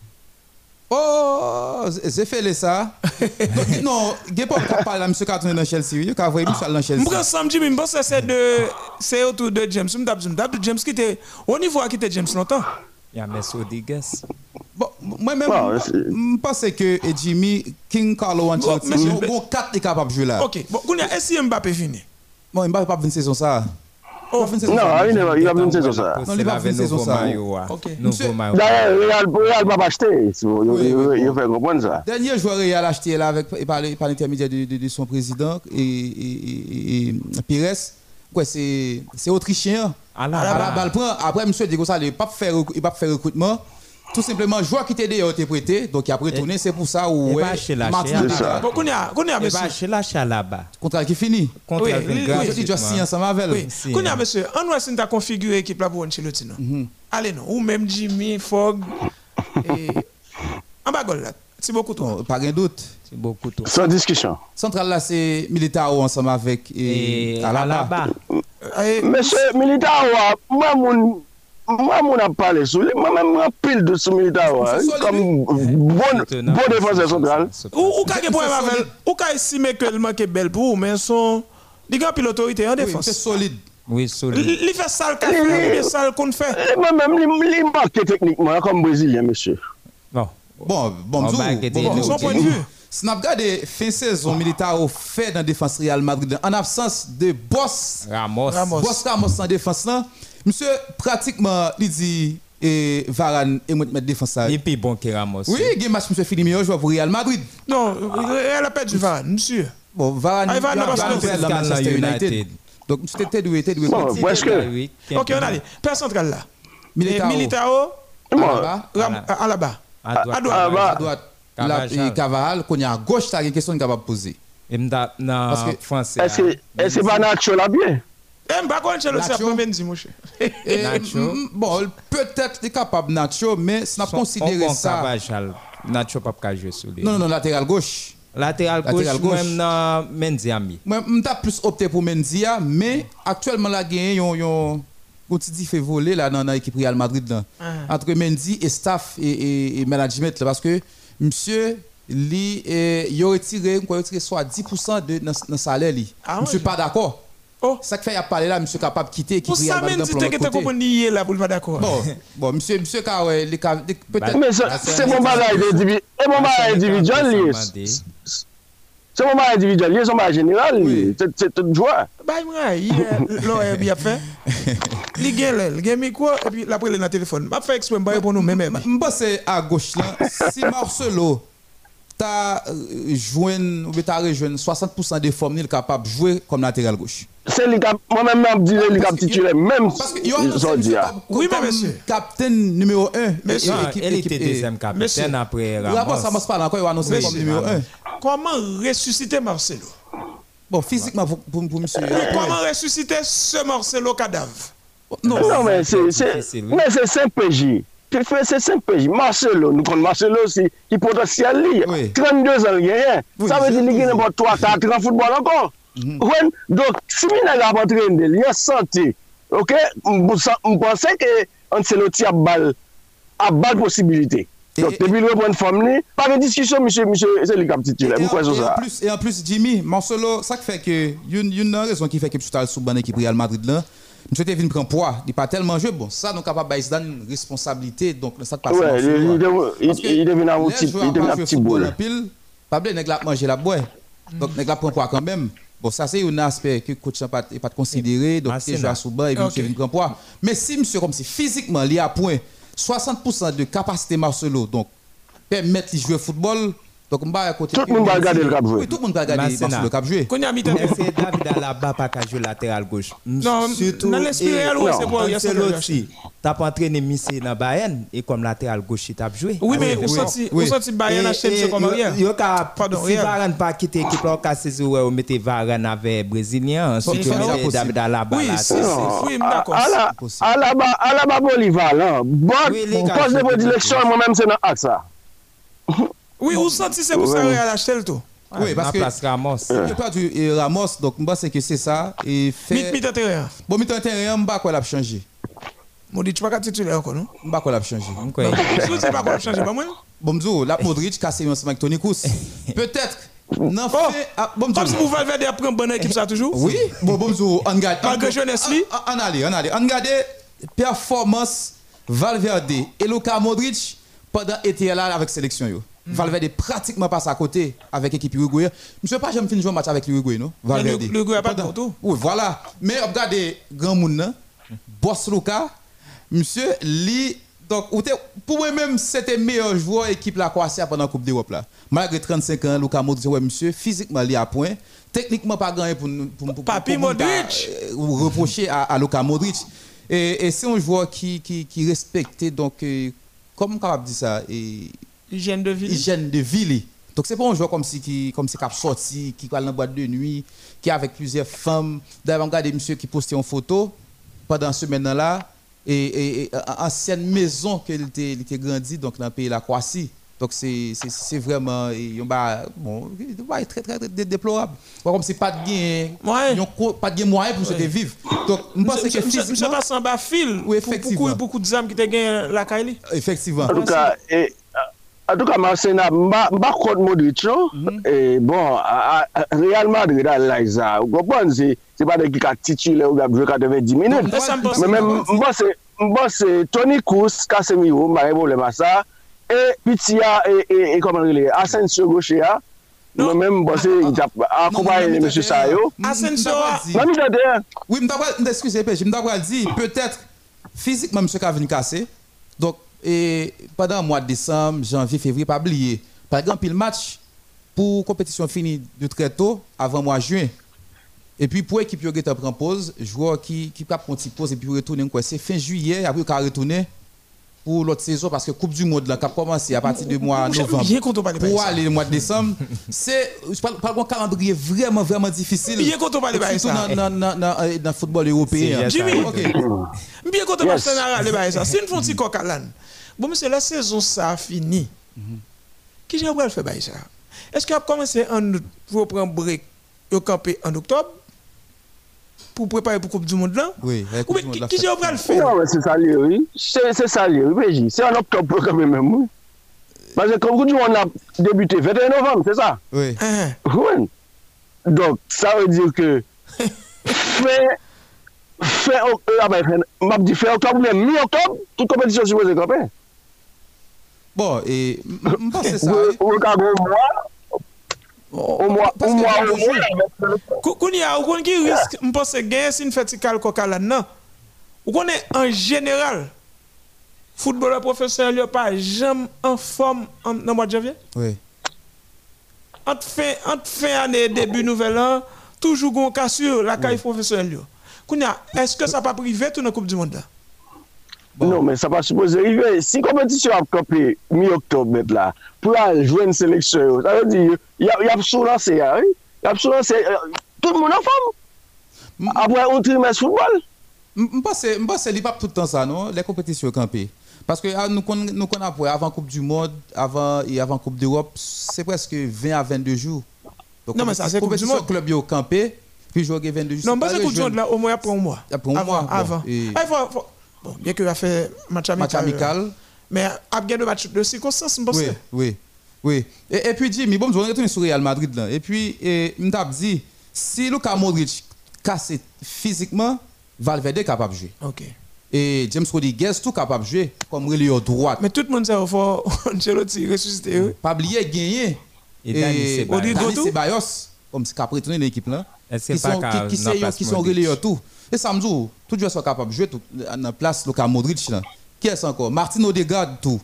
Oh, j'ai fait le ça. Donc, (laughs) non, il a pas parler à qui a tourné dans Chelsea. Il y a envoyé monsieur dans Chelsea. Je prends samedi, je pense que c'est de, c'est autour de James. Je me tape James qui était, au niveau à qui était James longtemps. Il y a Messi Rodriguez. Bon, moi-même, je pense que Jimmy, King Carlo Ancelotti, mais c'est- bon, bon, quatre est capable de jouer là. Ok, bon, est-ce que Mbappé fini? Bon, il va pas une saison ça. Oh, Pas une saison Non, il va il va venir saison ça. Non, il va venir saison ça. Nouveau maillot. D'ailleurs, Real Real va pas acheter, il fait comprendre ça. Dernier joueur Real acheté là avec, par, l'intermédiaire de, de- de son président et, et, et- et Pires. Quoi, c'est autrichien. À la À balle. prend. Après, monsieur dit que ça, il ne pas faire il pas faire recrutement. Tout simplement, joueur qui était déjà été prêté, donc il a retourné, c'est pour ça où ouais, pas chez la Martin chez- C'est ça. Bon, Kounia, Kounia, Et monsieur. là-bas. contrat qui finit. Contre Oui, oui, ensemble avec. Oui, monsieur, on va essayer de configurer l'équipe là pour Ancelotti, non? Mhm. Allez, non. Ou même Jimmy, Fogg, et... (laughs) En bas, là. C'est beaucoup trop. Pas de doute. C'est beaucoup trop. Sans discussion. Central là, c'est Militao ensemble avec et, Et à la bas. Et- Monsieur Militao, moi, mon, moi, mon a parlé sur lui, moi-même, un pile de ah, C'est solide, comme bon, Maintenant, bon défenseur central. Ou ka problème C'est avec solide. ou ka estimer que le manque belle pour mais son il gagne pile autorité en Oui, c'est solide. Oui, solide. Le fait, ou bien ça le qu'on fait. Et Moi-même, il il marque techniquement comme Brésilien, monsieur. Bon. Bon, bon, bon, de bon, Son point de vue. Snap regardé fin saison Militao fait dans la défense Real Madrid en absence de boss Ramos. Ramos. boss Ramos en défense là. Monsieur pratiquement il dit et Varane et moi mettre défense puis bon que Ramos. Oui, il y a un match monsieur fini meilleur joueur pour Real Madrid. Non, elle a perdu Varane, monsieur. Bon, Varane Ah, Varane n'a pas Manchester United. Donc, monsieur t'es doué, t'es doué. Bon, Petit, presque. Oui, Ok, on a dit. Père central là. Militao. Là-bas, Ram- à la bas. À droite. À droite. À qu'on gauche, ça, il une question capable poser. Et m'da- que- français. est-ce que est-ce que pas Nacho là bien? Eh, m'pas qu'on chèle aussi Nacho. après Benzi, mon cher. (laughs) Mm, Bon, peut-être est capable Nacho, mais si on a Son- considéré on prend ça. Nacho pas ka jouer sur lui. Non, non, latéral gauche. Latéral gauche, même dans Mendiami. Moi, je suis plus opté pour Menzia, mais actuellement, là, il y a un petit fait voler là, dans l'équipe Real Madrid. Là, Ah. Entre Mendy et staff et, et, et management. Là, parce que monsieur, lui, eh, il a retiré, il a retiré soit 10% de dans dans salaire. Lui. Ah monsieur pas d'accord. Oh. Ça qui fait, a parlé là, monsieur capable de quitter Pour ça, l'autre que t'as côté. compris là pour le pas d'accord. Bon, bon, monsieur, monsieur, car, les- peut-être. Mais c'est mon bagage individuel. Et mon bagage individuel, c'est mon bagage individuel, c'est mon bagage général. C'est- c'est tout joie. Bah, moi, l'on bien fait. Il gagne micro, et puis après, il est dans le téléphone. Je fais exprès, je pour nous même. Je pense à gauche là, si Marcelo t'a euh, joué ou t'a rejoint 60% des formes, il est capable de jouer comme latéral gauche. C'est a- moi-même, je dis lui qui a titulaire, même a aujourd'hui. monsieur ah. Oui, mais monsieur. capitaine numéro 1. Monsieur, Monsieur. capitaine après Rapport ça Ramos. marche pas encore, il a annoncé Monsieur. comme numéro 1. Comment ressusciter Marcelo? Bon, physiquement pour, pour, pour monsieur. Comment ressusciter ce Marcelo cadavre? Non, mais c'est c'est- difficile, oui. mais c'est 5 PJ. Tu fais c'est 5 PJ. Marcelo, nous connaissons Marcelo aussi, qui potentiel li. Oui. 32 ans, il gagne. Oui, Ça veut je dire qu'il gagne comprends. n'importe 3, 4 ans en football encore. Ouais, Donc, si il n'a pas entraîné, il a senti. Ok, je pensais que Ancelotti a balle, a balle possibilité. Et- Donc, depuis le reprendre forme, li, pas de discussion, monsieur, monsieur, c'est qui a titulaire. Et, en, plus, Jimmy, Marcelo, ça fait que, une, une raison qui fait que tu as sous ban équipe Real Madrid là, monsieur te venu prendre poids, il n'est pas tellement joué. Bon, ça, nous sommes capables de donner une responsabilité. Donc, ça passe. Ouais, il- il il- il devient un petit- il en pile, pas bien, nèg la manger la boire. Donc, nèg la prend poids quand même. Bon, ça, c'est un aspect que le coach n'a pas, pas considéré. Donc, Ah, il c'est joue à sous banc et monsieur vient prendre poids. Mais si monsieur, comme si physiquement, il est à point, 60% de capacité Marcelo, donc, permettre de jouer au football, donc, on va à côté. Tout le monde va regarder le cap jouer. Oui, tout le monde va regarder. Marcelo cap jouer. Y a que David Alaba pas qu'à jouer latéral gauche Non, dans l'esprit réel, ouais, c'est pour- il y a ça, Ancelotti, t'as pas entraîné Missé dans Bayern et comme latéral gauche, il t'a joué. Oui, mais on oui. on sentit Bayern a cherché comme rien. Yo Pardon, si Real. Varane pas quitter l'équipe ka saisi ouais, on mettait Varane avec brésilien, ensuite on c'est mettait. David Alaba Oui, c'est- Oui, d'accord. à la- à bas- à la bas polyvalent. Bon, poste de c'est prédilection, moi-même, c'est dans l'axe. (laughs) Oui, on sentit c'est pour ça. Real a acheté le tout. Oui, parce la que place Ramos. perdu et Ramos, donc je pense que c'est ça. Et fait. Mit mit terrain. Bon, mi terrain, je ne sais pas quoi l'a changé. Modric pas qu'à titulaire encore non. Je ne sais pas quoi l'a changé. Quoi, Je dis pas qu'on changer pas moi. Bon, m'dou, la Modric cassé ensemble avec Tony Kroos. (laughs) Peut-être. Non, Oh, fait. ah, Bon, Comme si vous Valverde a pris une bonne équipe ça toujours? Oui, bon, bon, on regarde. Malgré on- jeunesse li. on- On allait, on allait. On regarde performance Valverde et Luka Modric pendant été là avec sélection. Yo. Mm. Valverde pratiquement passe à côté avec l'équipe Uruguay. Monsieur pas jamais fini jouer un match avec l'Uruguay, non? Valverde. l'Uruguay pas de retour. Oui, voilà. Mais regardez, grand monde, nan, Boss Luka, monsieur, lui, donc, pour moi-même, c'était le meilleur joueur équipe la Croatie pendant la Coupe d'Europe. là. Malgré 35 ans, Luka Modric, ouais, monsieur, physiquement, il à point. Techniquement, pas gagné pour, pour, pour, Papi Modric. euh, reprocher à, à Luka Modric. Et, et c'est un joueur qui, qui, qui respectait, donc, euh, comment on capable de dire ça et, Hygiène de vie. hygiène de vie. Donc c'est pas un joueur comme si qui comme si a sorti, qui va dans la boîte de nuit, qui est avec plusieurs femmes. D'ailleurs, regardez monsieur qui postait une photo pendant ce semaine là et, et, et en- ancienne maison qu'il était il était grandi donc dans le pays de la Croatie. Donc c'est vraiment et, on va bon très très, très dé- déplorable. Pas Comme si pas de gain, Ouais. ont pas de moyen pour se Ouais. vivre. Donc je pense que Monsieur physiquement passe en bas fil. Oui, pour- effectivement. Beaucoup beaucoup de zam qui te gagne la Kylie. effectivement. En tout cas, et, en tout cas, Marcena, mba mba contre Modric, non? Et bon, à, à, Real Madrid, là, là, ça, vous comprenez, c'est, c'est pas des qui a titulaire ou qui a joué 90 minutes. Mais ça me pense- Mais même, moi, c'est, moi, c'est Tony Kroos, Casemiro, m'a un problème à ça. Et Pitia, et, et, et comment il est, Asensio Gaucher, Non. moi-même, bon, c'est, il a accompagné M. Sayo. Asensio, Non, mais j'adore. Oui, je m'dabra- excusez, je m'dabra dit, peut-être physiquement, monsieur a venu casser. Donc, et pendant le mois de décembre, janvier, février, pas oublier. Par exemple, le match pour compétition finie de très tôt, avant mois de juin. Et puis pour l'équipe qui prend pause, joueur qui qui prend une petite pause et puis retourner quoi, c'est fin juillet après il retourner pour l'autre saison parce que Coupe du Monde là qui a commencé à partir du mois J'aime novembre de pour aller le mois de décembre, c'est je parle pas un calendrier vraiment vraiment difficile. Bien quand on parle de ça. dans le football européen. C'est Jimmy. Bien quand on Yes. parle de ça, le bail ça. Si nous faisons un petit coq à l'âne. Bon, monsieur, la saison, ça a fini. Qui j'ai le faire ça? Est-ce qu'il a commencé en août pour prendre break au campé en octobre? Pour préparer pour Coupe du Monde là? Oui, Coupe du Monde, la qui j'ai le faire? Non, mais c'est ça, oui. C'est ça, oui. C'est en octobre quand même, oui. Parce que vous dites, on a débuté 21 novembre, c'est ça? Oui. Hein, Oui. Donc, ça veut dire que fin, fin, euh, ah ben, fin, m'a dit fin octobre, même mi-octobre, toute compétition supposée camper. Bon, et je pense que c'est ça. Au jeu- mois. Kou- Koun ya, ou kon ki risk, m pense gen si n fè ti kal koka la nan. Ou konen en général, footballeur professionnel yo pa jam en forme en- nan mois de janvier? Oui. Entre fin, entre fin année et début nouvel an, toujours gon cas sur la caille professionnelle yo. Kounya, est-ce que ça pas privé tout dans Coupe du Monde Non, mais ça va supposer arriver. Si compétition a campé mi-octobre, maintenant, là, pour aller jouer une sélection, ça veut dire, il y a, il y a sous lancé, hein, oui. Il y a sous lancé, euh, tout le monde en forme. Après un trimestre football. Je pense que je pense que c'est pas tout le temps ça, non? Les compétitions campées. Parce que ah, nous connaissons nous connaissons après, avant Coupe du Monde, avant et avant Coupe d'Europe, c'est presque 20 à 22 jours. Donc, Non, mais ça, c'est Coupe du Monde. club yo campé, puis jouer 22 jours. Non, le Coupe du. Monde là, au moins après un mois. Après un avant, mois, bon, Et- Bon, bien qu'il a fait match amical. Match amical. Mais a bien de match de circonstance, je pense. Oui, oui, oui. Et, et puis, Jimmy, bon, je vais retourner sur Real Madrid là. Et puis, et, je dit, si Luka Modric casse physiquement, Valverde est capable de jouer. Ok. Et James Rodriguez tout capable de jouer comme relayeur droite. Mais tout le monde sait qu'il faut (laughs) Ancelotti ressusciter. oui. Pas oublier gagner. Et. Rodrigo Dani? Ceballos, comme c'est retourner dans l'équipe là. Est-ce que Qui pas sont, qu'à- qui, qui, qui sont relayeurs tout? Et ça me dit, tout joueur sont capables de jouer tout, en place Luka Modric là. Qui est-ce encore? Martin Odegaard tout.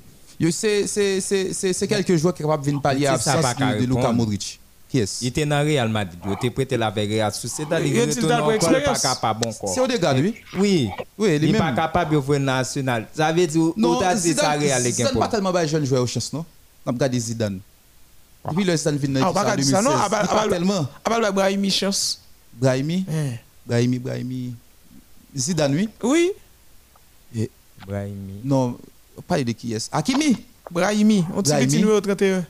C'est c'est- c'est- c'est- c'est quelques joueurs qui sont capables de venir pallier à l'absence de, de Luka répondre. Modric. Qui est-ce? Il était dans Real Madrid, il était prêté la Real Sociedad, il il pas capable encore. C'est Odegaard, oui. Oui. Oui, Il n'est pas capable de jouer national. Ça veut dire, Non, dit ça Zidane, Real est Zidane pas tellement de jeunes joueurs au chance, non? On a regardé Zidane. Depuis le Zidane vient dans l'équipe on va en pas dire ça, non? 2016. Il pas tellement. Le Brahimi chance. Brahimi? Brahimi, Brahimi. Zidane, oui. Oui, Brahimi. Non, pas de qui est. Hakimi. Brahimi. On dit Brahimi. petit numéro 31.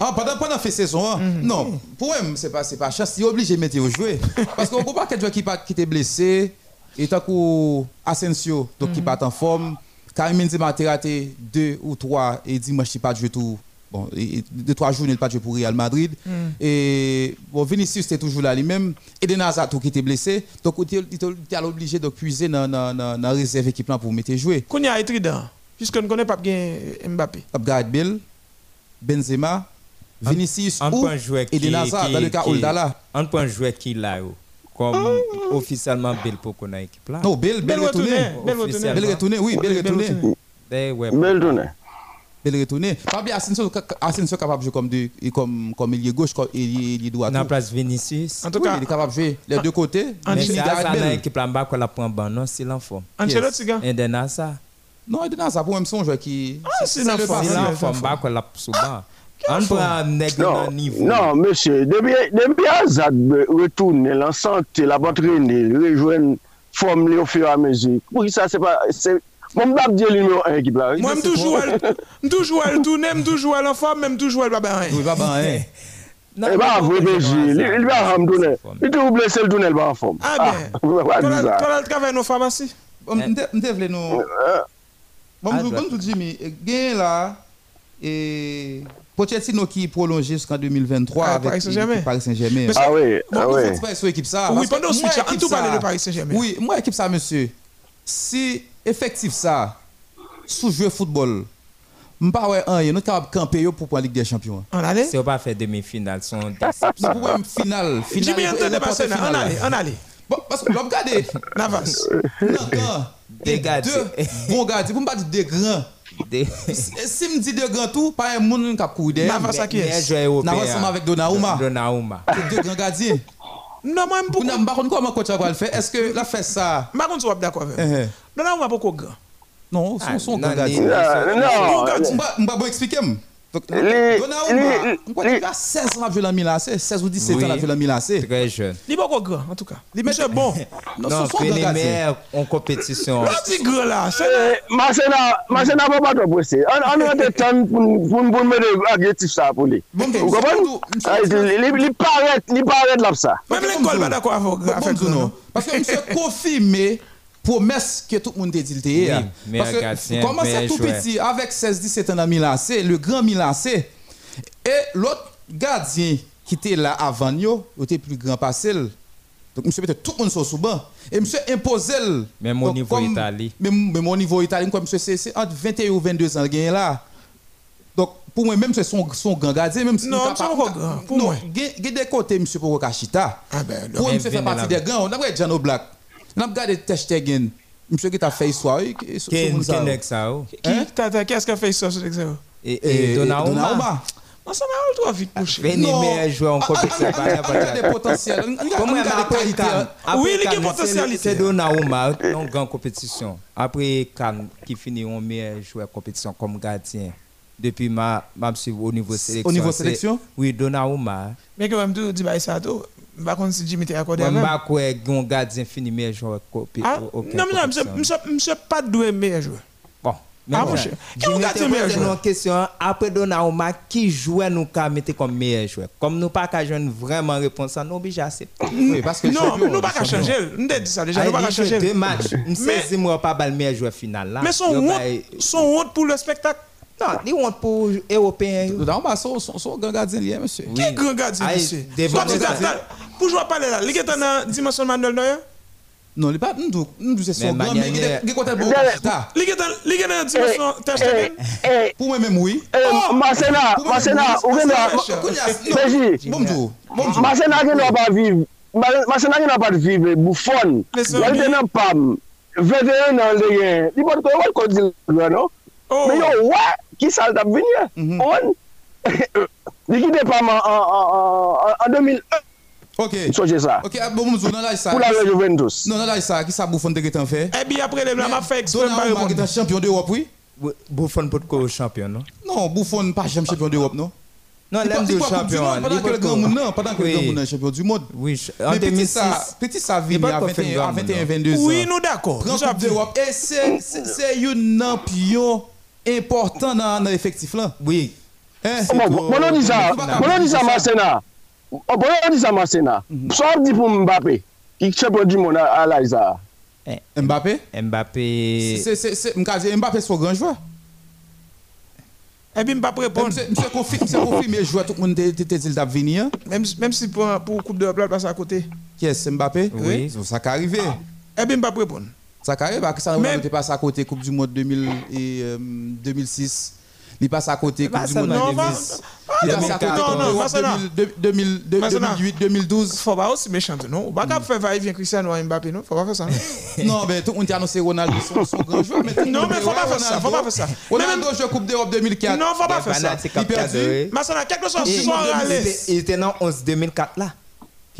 Ah, pendant, pendant fait saison, hein? Mhm. non. Pour eux, c'est pas, c'est pas chance. Il est obligé de mettre au jouer. (laughs) Parce qu'on ne peut pas quelqu'un qui, pas- qui était blessé. Et tant que Asensio, donc qui Mhm. pas en forme. Karim Benzema a raté deux ou trois et dimanche, il pas joué tout. Bon, et- et deux, trois jours, il n'a pas joué pour Real Madrid. Mhm. Et bon, Vinicius était toujours là lui-même. Et Eden Hazard tout qui était blessé. Donc, il était- obligé de puiser dans la réserve équipe là pour mettre jouer. Qu'on y a Trident. Puisque ne connaît pas bien Mbappé. Gareth Bale, Benzema, Vinicius ou un qui Eden Hazard, qui- dans le cas Oldala. Un joueur qui là, yo. comme officiellement Bell pour qu'on a équipe là. Non, Bale Belle retourné. Bale retourné, oui, Belle retourné. retournée. Ben Bale retourné. Pas bien Asensio, Asensio capable de jouer comme, de, comme, comme ailier gauche comme ailier ailier droit. On a tout. place Vinicius. En tout Oui, cas, il est capable de jouer les deux côtés. En ça, dans l'équipe bas qu'on la prend ban, non, c'est l'enfant. Ancelotti, gars. Et de ça, Non, Eden Hazard, pour même son joueur qui. Ah, c'est l'enfant. c'est Ah, l'enfant, bas qu'on la sous. On prend Non, dans niveau. non, monsieur, depuis, depuis euh, retourne, la santé, la rejoindre forme au fur et à mesure. Pour ça, c'est pas. Le numéro 1 équipe là. Moi, je toujours je toujours le tourner, je toujours le forme, même toujours le baba. Oui, pas bien, hein. Non, Eh bien, mais vous, pourquoi BJ, je il vois ça? il va me donner. Il te blessé le tunnel, va en forme. Ah, bien. on va Quand dire elle ça. quand elle travaille dans la pharmacie? Bon, m'te- m'te vle nou... Bon, Ah, m'tou- doit- bon, m'tou Jimmy, eh, gen la, et Pochettino qui prolonge jusqu'en 2023 Ah, avec Paris Saint-Germain. Paris Ah oui, Bon, ah vous oui. faites pas sur équipe ça? Oui, pendant équipe tout de Paris Saint-Germain. Oui, moi, équipe ça, monsieur. Si effectif ça, sous jouer football, je ne pas ouais, un, nous capable de camper yo pour prendre la Ligue des Champions. On allait Si on pas faire demi-finale, son Nous déception. pouvons même finale, finale. Jimmy, on te dépasse, n'importe on finale. allait, on allait. Bon, parce que, l'homme regardez, (laughs) Navas. gardiens. deux bons gardiens, pour ne pas dire des grands. Des- Si me dit de grand tout, pas un monde qui a couru derrière. Navas. Navas ensemble avec Donnarumma. Donnarumma. Deux grands gardiens. Non, moi, Pour nous, par contre, comment coach va le faire? Est-ce que la fait ça Par contre, tu vas d'accord avec Eh, moi. eh. Pas grand. Non, Ah, son son non, grand les- gardien. Non, non. Je vais expliquer. Donc, qu'il a 16 ans à jouer dans Milan AC, 16 ou 17 ans à jouer dans Milan AC. Très jeune. Il pas grand, en tout cas. Il est bon. (laughs) Non, Non, son son en compétition. Petit grand là, c'est Eh, Masena, Masena va pas trop pressé. On on a des temps pour pour pour mettre adjectif ça pour lui. Bon, Vous monsieur, comprenez? monsieur, Ah, monsieur, Il il- il paraît, il paraît là ça. Même Ok, l'école le promesse que tout le monde a dit le hier. Oui, Parce que tout petit? Avec 16-17 ans dans C, le grand Milan C. Et l'autre gardien qui était là avant nous, il était plus grand passé. Donc monsieur tout le monde sur sous banc et monsieur imposait le- Même au niveau comme- Italie. Même, même au niveau italien comme monsieur c'est entre 21 ou 22 ans le gain là. Donc pour moi même c'est son son grand gardien même si Non, il c'est pas- grand, pour non, moi. il y a des côtés monsieur pour Kachita. Ah ben, Pour monsieur fait partie des grands, on a Jano Black. On a regardé Ter Stegen. Monsieur qui t'a fait histoire. oui, qui- sur- sur Ken ça. Kenek ça. oh. Qui, Hein? t'as- t'as- qu'est-ce qu'a fait ça sur l'examen Et Et et Donnarumma. Donnarumma. Non, ça m'a trop vite couché. Venez Non. meilleur joueur en Ah, ah, compétition. ah, ah, ah, Regarde les potentiels. Regarde- Comment regarde les après qualités. Cannes après Oui, il y a Cannes, une potentialité. C'est c'est Donnarumma en grande compétition. Après Cannes, qui finit en meilleur joueur compétition comme gardien. Depuis ma, au niveau sélection. Au niveau c'est- sélection? Oui, Donnarumma. Mais quand même, tu dis bah, ça, tout. Par contre, si Jimmy même. je crois qu'un gardien finit meilleur joueur compé- Ah, non, non, monsieur, compétition. monsieur, monsieur pas doué meilleur joueur. Bon. Ah, mon cher. Qui Jimmy on gardien meilleur te pose joueur une question. Après Donnarumma, qui jouait nous qu'à mettre comme meilleur joueur? Comme nous pas qu'à jouer vraiment réponse, à nous obligé à accepter. Oui, parce que Non, champion, nous pas qu'à champion. changer. Nous t'ai dit ça déjà, Ah, nous pas il qu'à joue changer. deux matchs. Je Mais- sais moi pas le meilleur joueur final là. Mais son pour le spectacle. Non, honte pour européen. son. Qui est à parler là, il est dans dimension Manuel Neuer Non, il pas. Nous, nous, c'est son Mais grand, mais il est il est content pour Mais- Kachita. Il est dans il est dans dimension Eh, eh, Pour oui. eh, moi-même, Masena, oui. ou Masena, da- non, Péji, Bonjour. Bonjour. Masena gen nan pa vive, Masena gen nan pa vive Buffon. Mais ça, Yal oui. gen nan pam, 21 nan le gen, li pot ko wal ko di lwa no? Oh, Men yo wè, ki sal tap vinye? On? An an 2001, Ok. soje sa, Ok, ah, bon, bonjour, non, là, ça. pou la Juventus. Non, non, là, ça. Qui ça, Bouffon, de Gétan fait? Et puis après, le m'a fait exprès Donnarumma, qui est champion d'Europe, oui? Buffon pour le champion, non? Non, Bouffon, pas jamais champion d'Europe, non? Non, pas- du champion. Pendant que le grand monde, non, pendant que le grand monde est champion du monde. Oui, en Mais petit 2006. ça, petit ça Il pas à qu'on fait 21, le à grand 21, monde, 22 ans. Oui, nous d'accord. Grand Nous avons- d'Europe. Et c'est un champion important dans l'effectif là. Oui. Hein? Bon, on di sa, bon, on di sa Masena, Oh, bon, on di sa Masena, so ap di pou Mbappé, ki champion du monde a la isa. Mbappé Mbappé. C'est c'est c'est m'ka dire Mbappé c'est un grand joueur. Et puis, m'a pas répondre. Monsieur confirme monsieur confirme joueur tout le monde dit il t'a venir. Même, même si pour, pour Coupe de la place à côté. Qui est Mbappé Oui. Ça qui arrivé. Et puis, m'a pas répondre. Ça qui arrive que ça n'était pas à côté Coupe du monde 2000 et euh, 2006. Il passe à côté Pas du ça, monde non, 2010. va- Il passe à côté Non, Coupe non, d'Europe Masana. 2000, 2000, Masana. 2008 2012. Faut pas aussi méchant, non? Pas qu'à faire va-et-vient Cristiano Mbappé, non? Faut pas faire ça. non? (laughs) Mais tout le monde a annoncé Ronaldo son, grand joueur. Mais Non, mais faut pas faire ça, faut pas faire ça. Ronaldo joue Coupe d'Europe 2004. Non, faut pas faire ça. C'est Il perdu. Masana, quelque chose l'aise. était- il était dans 11 2004 là.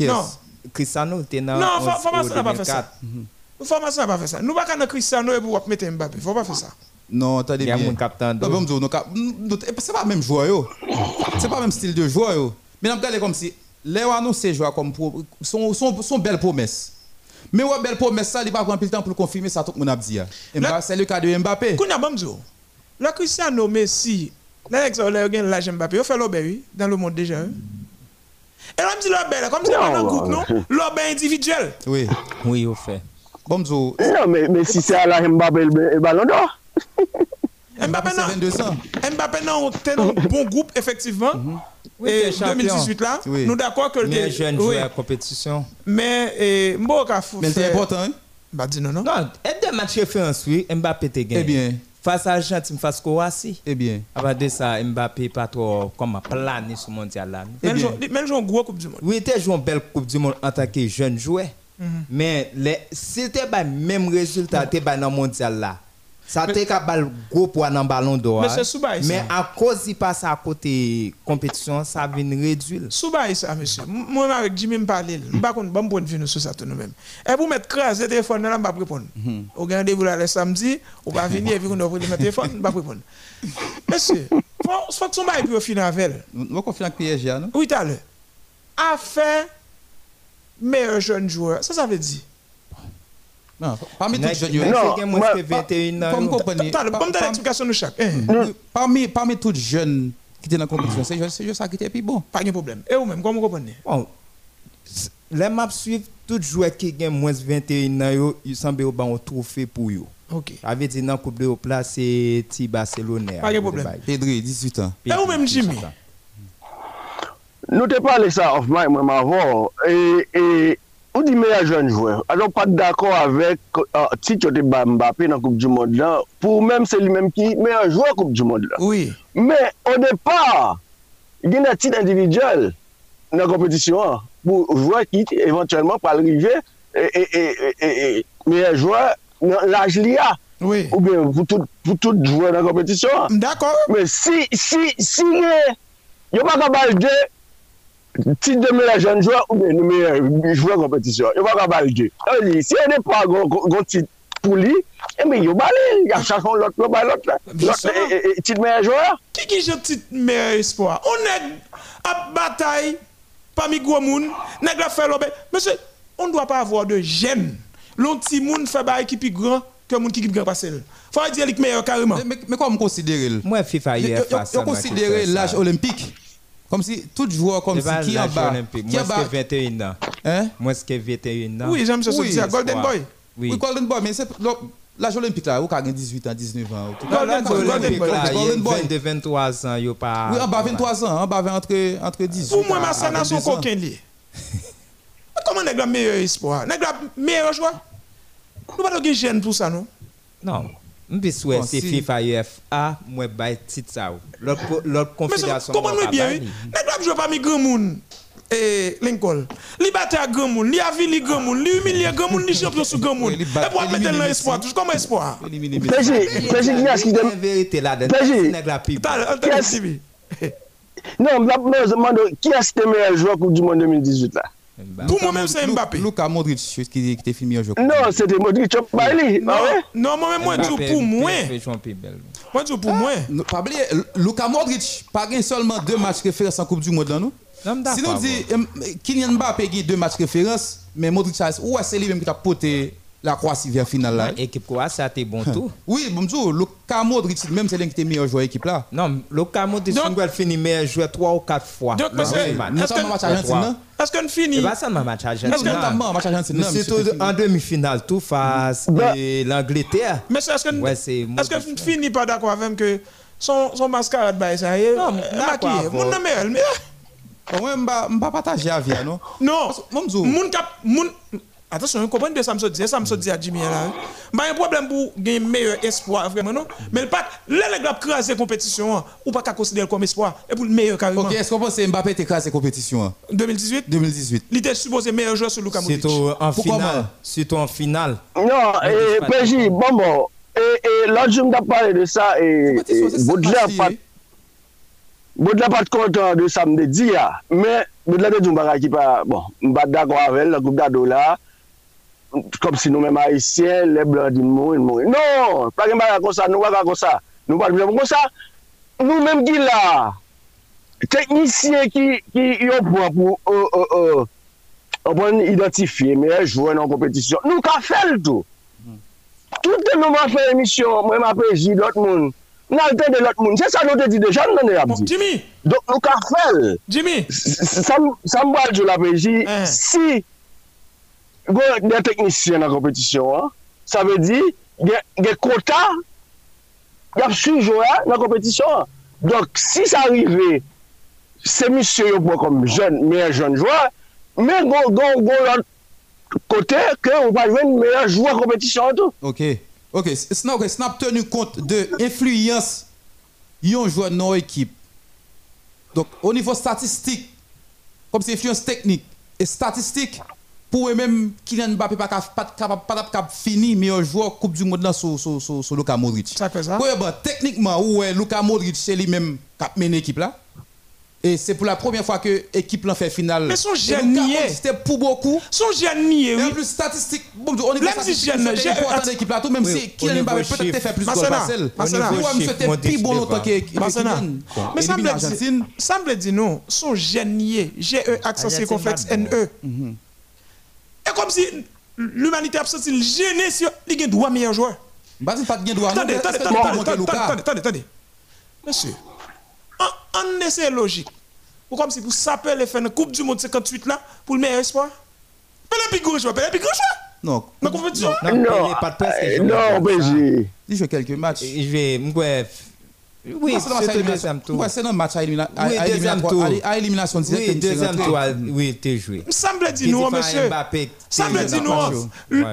Non. Cristiano était dans Non, 11 faut, faut pas au ça, pas faire ça. 2004. Faut pas ça, pas faire ça. Nous pas qu'à Cristiano et pour mettre Mbappé. Faut pas faire ça. Non, attendez bien. Il y a bien. mon captain. Non, bon, non, non eh, c'est pas même joueur yo. C'est pas même style de joueur yo. Mais on regarde comme si les annoncé joueurs comme son son son belle promesse. Mais ouais belle promesse ça, il va prendre plus de temps pour confirmer ça tout mon a dit. c'est le cas de Mbappé. Kounya Bamzo. Le Cristiano Messi, l'ex le gagne l'âge Mbappé, il fait l'obé dans le monde déjà. Et là, je l'obé, comme c'est un non, groupe, non L'obé individuel. Oui. Oui, au fait. Bamzo. Non, mais, mais si c'est à la Mbappé, le ballon d'or. Mbappé, Mbappé, c'est non. 22 ans. Mbappé, non, dans un bon groupe, effectivement. Oui, Et t'es champion. 2018 là, Oui. nous d'accord que le Mais jeune oui, à compétition. mais et fou Mais c'est important, hein? Bah dis non non. Non, et des matchs référence, oui, Mbappé te gagné. Eh bien, Face à Argentine, face à Croatie. eh bien. Après de ça, Mbappé pas trop comme plané sur le mondial là. Eh même joué une gros coupe du monde. Oui, il était joué une belle Coupe du Monde en tant que jeune joueur. Mhm. Mais les, si c'était pas le même résultat, c'était pas dans le mondial là. Ça te ka bal gros poids dans ballon d'or. Mais hein. c'est. Mais à cause il passe à côté compétition, ça vient réduire. Sous bail ça, monsieur. Moi, avec Jimmy, me parle. Je ne pas bon point de vue sur ça tout nous-mêmes. Et vous mettre crasse le téléphone, là, je ne vais pas répondre. Au rendez-vous là le samedi, on va venir et puis on va prendre le téléphone, pas répondre. Monsieur, faut, faut que son bail puis au final avec elle. Avec PSG, non Oui, t'as le. A fait meilleur jeune joueur. Ça, ça veut dire. Non, parmi tous les jeunes, moi, que 21 ans. comme par- l'explication nous chaque. Eh, oui, parmi parmi tous les jeunes qui étaient dans la compétition, c'est juste ça qui était plus bon. Pas de problème. Et vous-même, comment vous comprenez? Bon, les maps suivent tout joueur qui gagne moins de 21 ans, il semble au ban un trophée pour eux. Ok. Ça veut dire dans la Coupe de place, c'est ti Barcelone. Pas de problème. Pedri, 18 ans. Et vous-même, Jimmy? Nou te pale sa off mic mwen mavon, e, e, Ou di meya a joun jwè, a pat d'akor avèk uh, tit yo te ba Mbappé nan Koupe du Monde lan, pou mèm se li mèm ki meya a jwè Koupe du Monde lan. Oui. Mè, o depa, gen a tit individuel nan kompetisyon an, pou jwè ki eventuellement pal rive, e, e, e, e, e, meya jwè nan laj li a. Oui. Ou ben, pou tout jwè nan kompetisyon an. D'akon. Mè, si, si, si, yo pa kabal de... tit de meilleur jeune joueur ou bien de meilleur joueur compétition. Yo pa kabal de. On dit, si yon n'est pas gon, gon tit pou li, eh bien, yo balé, y a chachon l'autre, yo balé l'autre. L'autre, sûr. eh, eh, eh, tit meilleur joueur. Qui qui j'ai petit meilleur espoir? On est à bataille parmi gros moun, nèg la fait l'obé. Monsieur, on ne doit pas avoir de gêne. L'on petit moun fait bail qui plus grand que moun qui qui grand passer. Faut dire qu'il meilleur carrément. Mais, comment considérer le? Moi, FIFA, yo m'a considérer fait ça? l'âge olympique? Comme si tout joueur comme C'est pas si qui en bas olympique. qui en bas que 21 ans. hein? Moins que 21 ans. Oui, j'aime ce Oui, Golden. Boy. oui. Oui. Golden Boy mais c'est l'âge olympique là ou ka gen 18 ans 19 ans tout. Golden Golden Golden Boy, Boy. là, Golden Boy. 22, 23 ans, il pas. Oui, en bas 23 ans, en bas entre entre 18 Pour moi, ma son 22 ans. coquin Comment nèg la meilleur espoir? Nèg la meilleur joueur? Nous pas de gêne pour ça non? Non. Je souhaite FIFA UEFA, moi, bail titre ça. L'autre confédération. bien, pas oui. Nèg jouer parmi grand moun? Et Lincoln. Li à grand moun, li avili grand moun, li humilié grand moun, li champion sous grand li Et pour mettre dans espoir, toujours comme espoir? Qui dem... une vérité là-dedans. Péji. C'est nèg la pipe. Non, mwen mwen demande, qui est-ce qui est meilleur joueur Coupe du Monde 2018 là? Pour moi-même, c'est Mbappé. Luka Modric qui qui était filmé jour. Non, c'était Modric, Bailey. Non, Ah ouais? non, moi-même, moi, je dis pour moi. Moi, je dis pour moi. Ne Pas oublier, Luka Modric, pas seulement deux matchs référence en Coupe du Monde là, non Non, Si nous euh, Kylian Mbappé gagne deux matchs référence, mais Modric ouais c'est lui même qui a porté la Croatie vers finale là. Équipe quoi, ça a été bon tout. Oui, bon Dieu, Luka Modric même c'est lui qui était meilleur joueur équipe là. Non, le Camo de Donc- Sunguel finit meilleur joueur trois ou quatre fois. Donc, dans monsieur, ce match. Nous Est-ce sommes que- match Argentine non Est-ce qu'on finit? Pas seulement match Est-ce argentin. que notamment match Argentine monsieur, en demi-finale, tout face Bah. et l'Angleterre. Mais est-ce qu'on Ouais, c'est est-ce qu'on finit pas d'accord avec même que son, son mascarade, bah, ça y est, Non, maquillé. Mon nom est. Au moins m'pa m'pa partager avis non? Non, Mon attention, vous comprenez de ça me dit, ça me dit à Jimmy là. Bah, un problème pour gagner meilleur espoir, vraiment, non? Mais le pas, là, les gars, craser compétition, hein, ou pas qu'à considérer comme espoir, et pour le meilleur carrément. OK, est-ce qu'on pense que Mbappé était écrasé compétition hein, 2018, 2018 il était supposé meilleur joueur sur Luka Modric. Surtout en finale. Surtout en finale. Non, Mais et pas Péji, bon bon, et, et l'autre jour, m'ta parlé de ça, et, Baudelaire pas. Baudelaire pas content de ça, me dit, ah. mais Baudelaire dit, m'pa qui pas, bon, m'pa d'accord avec elle, la coupe d'ado là, kom si nou men ma isyen, le blan di moun, moun. Non, pa gen baga kon sa, nou baga kon sa. Nou baga kon sa, nou men ki la, teknisyen ki yo pou an pou, an uh, uh, uh, pou identifiye, me jwen an kompetisyon. Nou ka fel tou. Mm. Touten nou man fe emisyon, mwen ma peji lot moun. nan ten de lot moun. Se sa nou te di de jan nan de ap bon, di. Jimmy! Dok nou ka fel. Jimmy! Sa mbwa djou la peji, eh. si il y a des techniciens dans la compétition, hein, ça veut dire il y a des quotas, sous joueur dans la compétition. Donc si ça monsieur yo prend comme jeune, meilleur jeune joueur, mais go go l'autre côté que on va jouer meilleur joueur compétition et tout. OK. OK, snap tenu compte de influence yon joueur dans équipe. Donc au niveau statistique comme c'est influence technique et statistique pour eux-mêmes, Kylian Mbappé pas cap- pas capable fini meilleur joueur Coupe du Monde là sur sur sur Luka Modric. Ça fait ça. Ouais, bon, techniquement, ouais, Luka Modric c'est lui-même qui a mené l'équipe là. Et c'est pour la première fois que l'équipe là fait finale. Mais son eh. C'était pour beaucoup. Son génie, Et en oui. plus, statistique, bon, on est Même si c'est j'ai- important d'équipe là, tout, même Oui, si Kylian Mbappé peut-être fait plus de goals Marcel. Oui, niveau c'était plus bon longtemps que. Bon, Mais ça me dit, ça me dit non, son génie, G-E, accent circonflexe. N-E. Et comme si l'humanité a senti le gêné il y a droit meilleur joueur. Bah, c'est pas de bien droit. Attendez, attendez, attendez, attendez, attendez. Monsieur, en, en essai logique, ou comme si vous sapez les faire une Coupe du Monde 58 là, pour le meilleur espoir. Pelé plus gros joueur, Pelé plus gros joueur. Non, Mais le à c'est le élimination. deuxième tour. Ouais, c'est dans le match à élimina- à- Oui, à deuxième éliminatoire- tour. à- à élimination directe. Oui, deuxième tour, oui, t'es joué. Il semble dire nous, monsieur.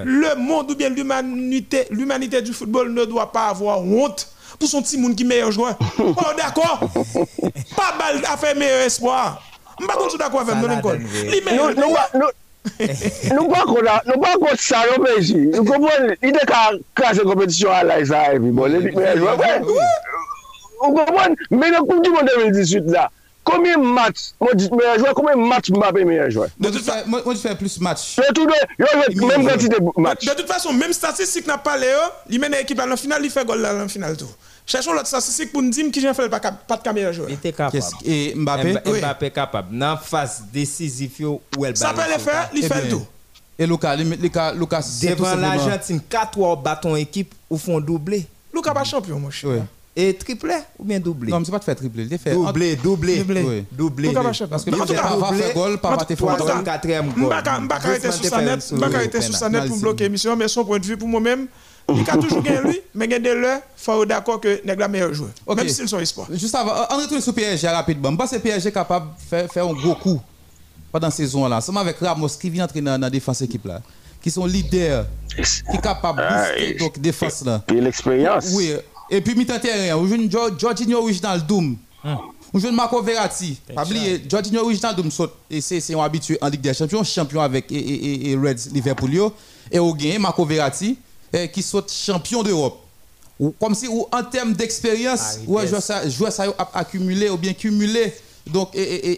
Le monde ou bien l'humanité, l'humanité du football ne doit pas avoir honte pour son petit monde qui est meilleur joueur. (laughs) oh, d'accord. Pas mal à faire meilleur espoir. Je ne suis pas d'accord avec Ça moi. la non, donne, Nicole. oui. Li Nou meilleur- nou pa- nou- nou pa kon la- nou pa kon sa nou beji. Nou kompon, li de ka krase kompetisyon a la isa evi bon. Le dik meyaj wè. Oui. Ou kompon, men nou Coupe du Monde 2018 la, combien match Modric meilleur joueur, combien match Mbappé meilleur joueur? Moi, je fais- moi, moi, je fais plus match. Yo tout de, même de. De toute façon, même statistique n'a pas Léo, il mène l'équipe à la finale, il fait goal là, en finale tout. Cherchons l'autre statistique pour nous dire qui j'ai fait pas de meilleur joueur. Il était capable. Et Mbappé? Mbappé Mbappé capable. Dans phase décisive, où elle Ça peut le faire, il Eh fait tout. Et Lucas, Lucas, Lucas, Devant l'Argentine, 4 ou bâton équipe ou font doublé. Lucas pas champion, mon cher. Et triplé ou bien doublé? Non, mais c'est pas de faire triplé. Il fait Doublé, doublé. Doublé. Oui. Doublé. Parce que En tout fait cas, pas doublé, faire goal, pas tout cas, Troisième, quatrième goal. Mbaka Mbaka arrêter sur sa net, Mbaka te arrêter un sa net pour bloquer l'émission, mais son point de vue pour moi-même, il a toujours gagné lui, mais a des l'heure, il faut d'accord que n'est la meilleur joueur. Même s'ils sont espoirs. Juste avant, on retourne sur PSG rapidement. Je pense que PSG est capable de faire, faire un gros coup pendant la saison là. Seulement avec Ramos qui vient entrer dans la défense équipe là, qui sont leaders, qui sont capables de booster donc défense là. Puis l'expérience. Oui. Et puis mi-temps terrain, on joue Jorginho original Doom. On joue Marco Verratti. Pas oublier, Jorginho original Doom. Et c'est c'est un habitué en Ligue des Champions, champion avec et, et, et- et Reds Liverpool. Et au gain Marco Verratti eh, qui saute champion d'Europe. Ou Comme si ou, en termes d'expérience, Paredes. ouais, joueur ça, a accumulé ou bien cumulé donc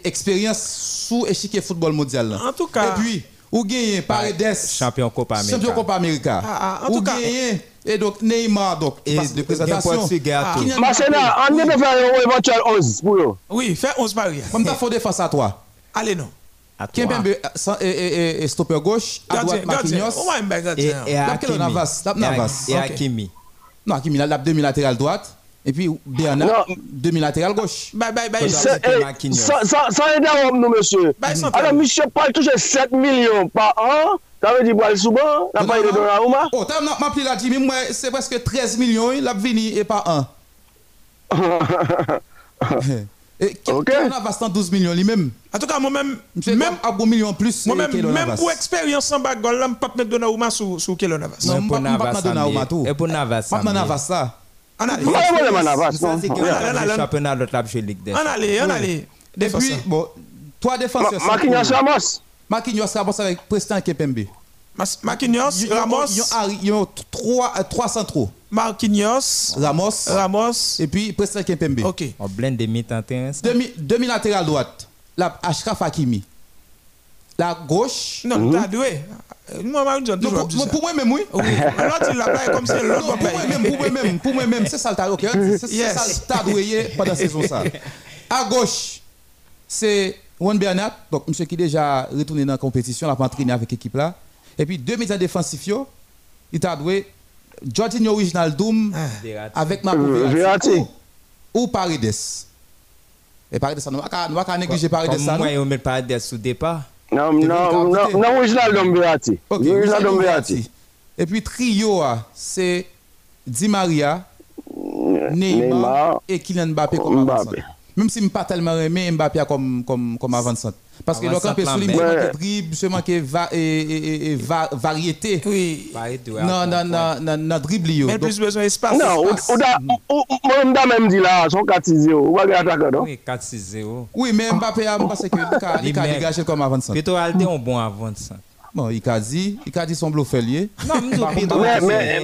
expérience sous échiquier football mondial. En tout cas- Et puis, ou gagné Paredes. Champion Copa América. Champion Copa América. Ah, ah, ou gagné et donc Neymar donc Et passe de présentation. Ah. Mbappé. an gen te fè yon eventual 11 pou yo. Oui, fais 11 barrières. Comme t'as faux défense à toi. Allez, non. À toi. Kimpembe sans- et, et, et, et stopper gauche, à droite. Marquinhos. On un Et, Hakimi. Navas, Et. Hakimi. Non, Hakimi là, demi-latéral droite. Et puis Bernard, demi-latéral gauche. Bye, bye, bye. Ça, Se- c'était eh, Marquinhos. San san interromp nou, monsye. Bay son Alors, monsye pal touche 7 milyon pa an, ta ve di pal souban, la pa yi de Donnarumma? Oh, t'as m'a appelé là, Jimmy, moi, c'est presque 13 millions, il a venu et pas un. (laughs) et Ok. Navas, dans 12 millions lui-même? En tout cas, moi-même, Monsieur, même, même à bon million plus. moi-même, même pour expérience en bas, je ne peux pas mettre Donnarumma sur, sur Keylor Navas. Non, pour m'pa Navas, pas Donnarumma Sambi. tout. Et pour Navas, Maintenant, Sambi. Navas là. On allait, le championnat de la Ligue des on allait, on allait. Et Défense. puis, bon, trois défenseurs. Ma- Marquinhos. Ramos. Marquinhos Ramos avec Preston Kepembe. Marquinhos, Ramos, Ils ont, trois, euh, trois centraux. Marquinhos, Ramos Ramos. et puis Preston Kepembe. Ok. On blende des mi-temps. Demi, demi latéral droite. La Ashraf Hakimi. La gauche. Non, t'as doué. Euh, Moi, Marie John, Non, toujours pour, dit ça. pour moi-même, oui. Oui. L'autre, il l'a pas comme c'est Non, l'autre. pour moi-même, pour moi-même, pour moi-même, c'est ça le tas, ok? C'est ça le tas doué pendant la saison ça. À gauche, c'est Juan Bernat, donc monsieur qui est déjà retourné dans la compétition, il a pas entraîné avec l'équipe là. Et puis deux médias défensifs, il t'a doué Jorginho Original Doom Ah. avec Marco Euh, Verratti ou, Paredes. Et Paredes, ça, nous va pas- nous va pas négliger Paredes moi, on met pas des sous départ. Nan, nan, ven nan, kapite. nan orijinal dom Verratti. Ok, Orijinal Verratti. Verratti. Et puis trio, ah, c'est Di Maria, Neymar, et Kylian Mbappé comme Mbappé. avançant. Même si je ne pas tellement aimé Mbappé comme, comme avançant. Parce que le B. il Ouais. manque dribble, va, et, et va, variété. Oui. Non, non, non, non, non, dribble. Mais plus besoin d'espace. Nan, ou, ou da, ou, ou, mwen mda men di la, son 4-6-0, ou wage ataka non? Oui, 4-6-0. Oui, mais Mbappé a parce que il a- a dégagé comme avançant. Plutôt, Alde, on bon avant ça. Bon, il a dit, il a dit son bluff lié. Non, mais,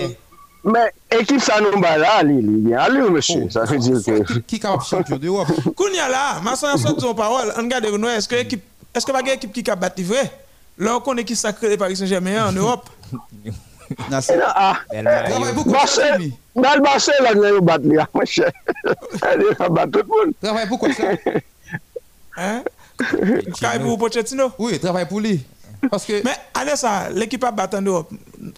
mais équipe ça nous bat là, a allez, monsieur. Ça veut dire que. Qui est capable champion d'Europe Kounya là, ma soeur son parole, on regarde est-ce que équipe est-ce que pas une équipe qui a battu vrai Là on connaît qui sacré le Paris Saint-Germain en Europe. Nasser. Ah, Belle Mario. Travaille beaucoup, Jimmy. dans le Barcelone, nous bat là, mon cher. Elle va battre tout le monde. Travaille beaucoup, ça. Hein Kai pour Pochettino. Oui, travaille pour lui. Parce que. Mais allez ça, l'équipe a battu en Europe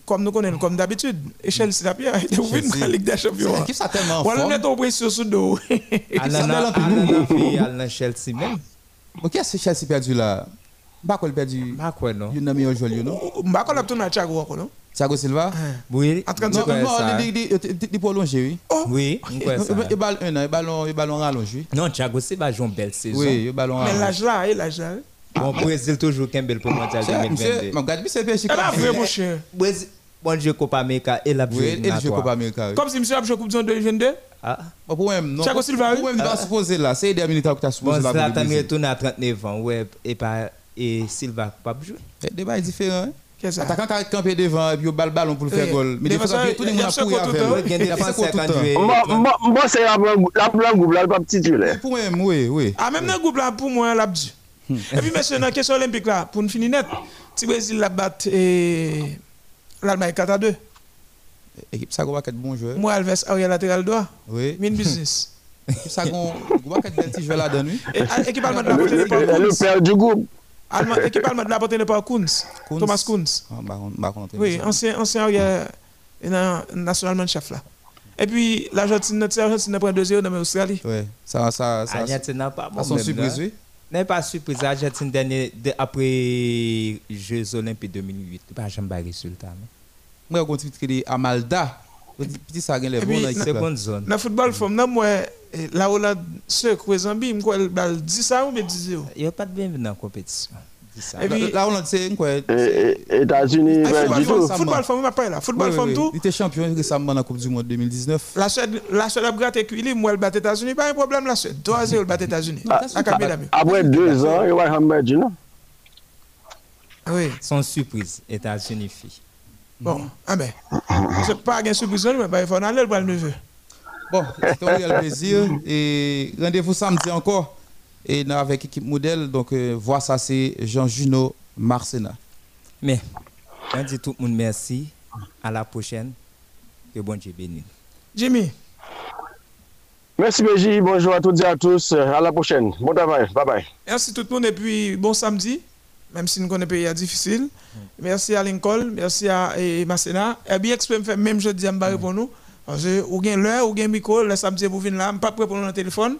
comme nous connaissons comme d'habitude. Et Chelsea la pierre, il est ouvert dans la Ligue des Champions. L'équipe, ça tellement en On va forme. mettre au pression sur le dos. Alain fait Alain Chelsea même. Mais qu'est-ce que Chelsea perdu là Bah, quoi, il perdu. Pas quoi non. Il y a un meilleur joueur, non? Mba kon ap tourner à Thiago Wako, non? Thiago Silva? Oui. En train de Non, il- il prolongé, oui. Oui, ouais, ça. Il ballon un an, ballon rallongé. Non, Thiago Silva joue une belle saison. Oui, il ballon Mais rallongé. l'âge là, et l'âge là. Bon, Brésil toujours Kembel pour mondial C'est- Monsieur, 2022. mais regarde, c'est PSG Eh ben, qui vrai, mon cher. Brésil, bon Dieu, Copa América et la Oui, et le jeu éliminatoire. Copa América. oui. Comme si monsieur a joué Coupe du Monde 2022. Ah. Bon, Pour même, non. Thiago Silva, Pour va supposer là. C'est des militaires que tu as Bon, supposé là. Zlatan retourne à 39 ans, ouais, et, pas, et Silva pas jouer. Le débat est différent. hein. Qu'est-ce que ça? Attaquant qui a campé devant et puis il bat le ballon pour le faire goal. Mais des fois, tout le il y monde a couru avec. il y a. Moi, moi, moi, c'est la blanc la blanc groupe là, le pas titulaire. Pour même, oui, oui. Ah, même dans le groupe là, pour moi, l'a dit. Et puis, monsieur, dans la question olympique là, pour nous finir net, si Brésil la bat et l'Allemagne 4 à 2. Équipe ça va être bon joueur. Moi, Alves, arrière latéral droit. Oui. Min business. Équipe (laughs) ça va être bel petit joueur là-dedans, oui. Ah, équipe allemande la Le, portée par le Kunz. père du groupe. Équipe allemande la portée par Kunz. Thomas Kunz. Ah, bah, bah, Oui, ancien, ancien arrière dans nationalement chef là. Et puis, l'Argentine, notre Argentine prend 2-0 dans l'Australie. Ouais, ça, ça, ça. Argentine n'a pas Ça bon. sont même, surprises, là. oui. N'est pas surprise. Argentine, dernier, de- après Jeux Olympiques 2008, pas jamais de résultat. Moi, on continue de dire Amalda. Petit ça, a les bons dans là. Seconde zone. Dans le football, femme, non, moi, eh, la Hollande, ceux qui Zambie, moi, elle balle 10 ça ou bien 10 0. Il n'y a pas de bienvenue dans la compétition. Et puis- Là, on a dit quoi États-Unis, Ah, football, femme, football, là. Femme, tout. Il était champion récemment dans la Coupe du Monde 2019. La Suède, la Suède a gratté équilibre, moi, elle bat les États-Unis, pas un problème, la Suède. 3-0, elle bat les États-Unis. Ah. Après deux ans, il va jamais dire non. Oui, Sans surprise, États-Unis fille. bon, ah ben, c'est pas une surprise, mais bah, il faut aller le neveu. Bon, c'était un réel plaisir. Et rendez-vous samedi encore. Et nous, avec l'équipe modèle, donc, euh, voir ça, c'est Jean-Juno Marcena. Mais, on dit tout le monde merci. À la prochaine. Que bon Dieu bénisse. Jimmy, Merci, BJ. Bonjour à toutes et à tous. À la prochaine. Bon travail. Bye bye. merci tout le monde et puis bon samedi, même si nous connaissons pays à difficile. Merci à Lincoln, merci à Masséna. Et bien, fait même jeudi à me barrer pour nous. Parce que ou bien l'heure, ou bien micro, le samedi pour venir là, je pas prêt pour nous dans téléphone.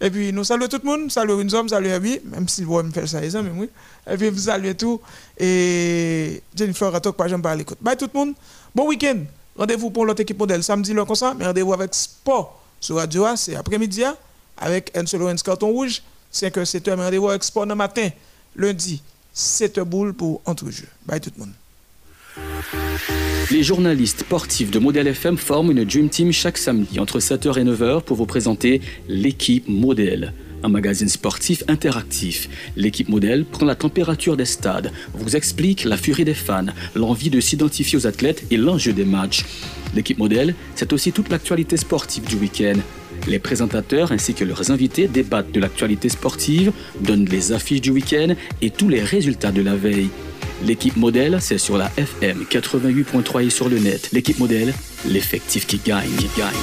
Et puis nous saluons tout le monde, saluons Winsom, saluons Herbie, même si vous me faire ça, les amis, oui. Et puis vous saluez tout. Et Jennifer Ratok, par exemple, à l'écoute. Bye tout le monde. Bon week-end. Rendez-vous pour l'autre équipe modèle samedi, le comme ça, mais rendez-vous avec Sport sur Radio A, c'est après-midi, hein, avec un seul Owens carton rouge. 5h, 7h, mais rendez-vous avec Sport le matin, lundi, 7h boule pour entre-jeux. Bye tout le monde. Les journalistes sportifs de Modèle FM forment une Dream Team chaque samedi entre 7h et 9h pour vous présenter l'équipe Modèle, un magazine sportif interactif. L'équipe Modèle prend la température des stades, vous explique la furie des fans, l'envie de s'identifier aux athlètes et l'enjeu des matchs. L'équipe Modèle, c'est aussi toute l'actualité sportive du week-end. Les présentateurs ainsi que leurs invités débattent de l'actualité sportive, donnent les affiches du week-end et tous les résultats de la veille. L'équipe modèle, c'est sur la FM 88.3 et sur le net. L'équipe modèle, l'effectif qui gagne, gagne.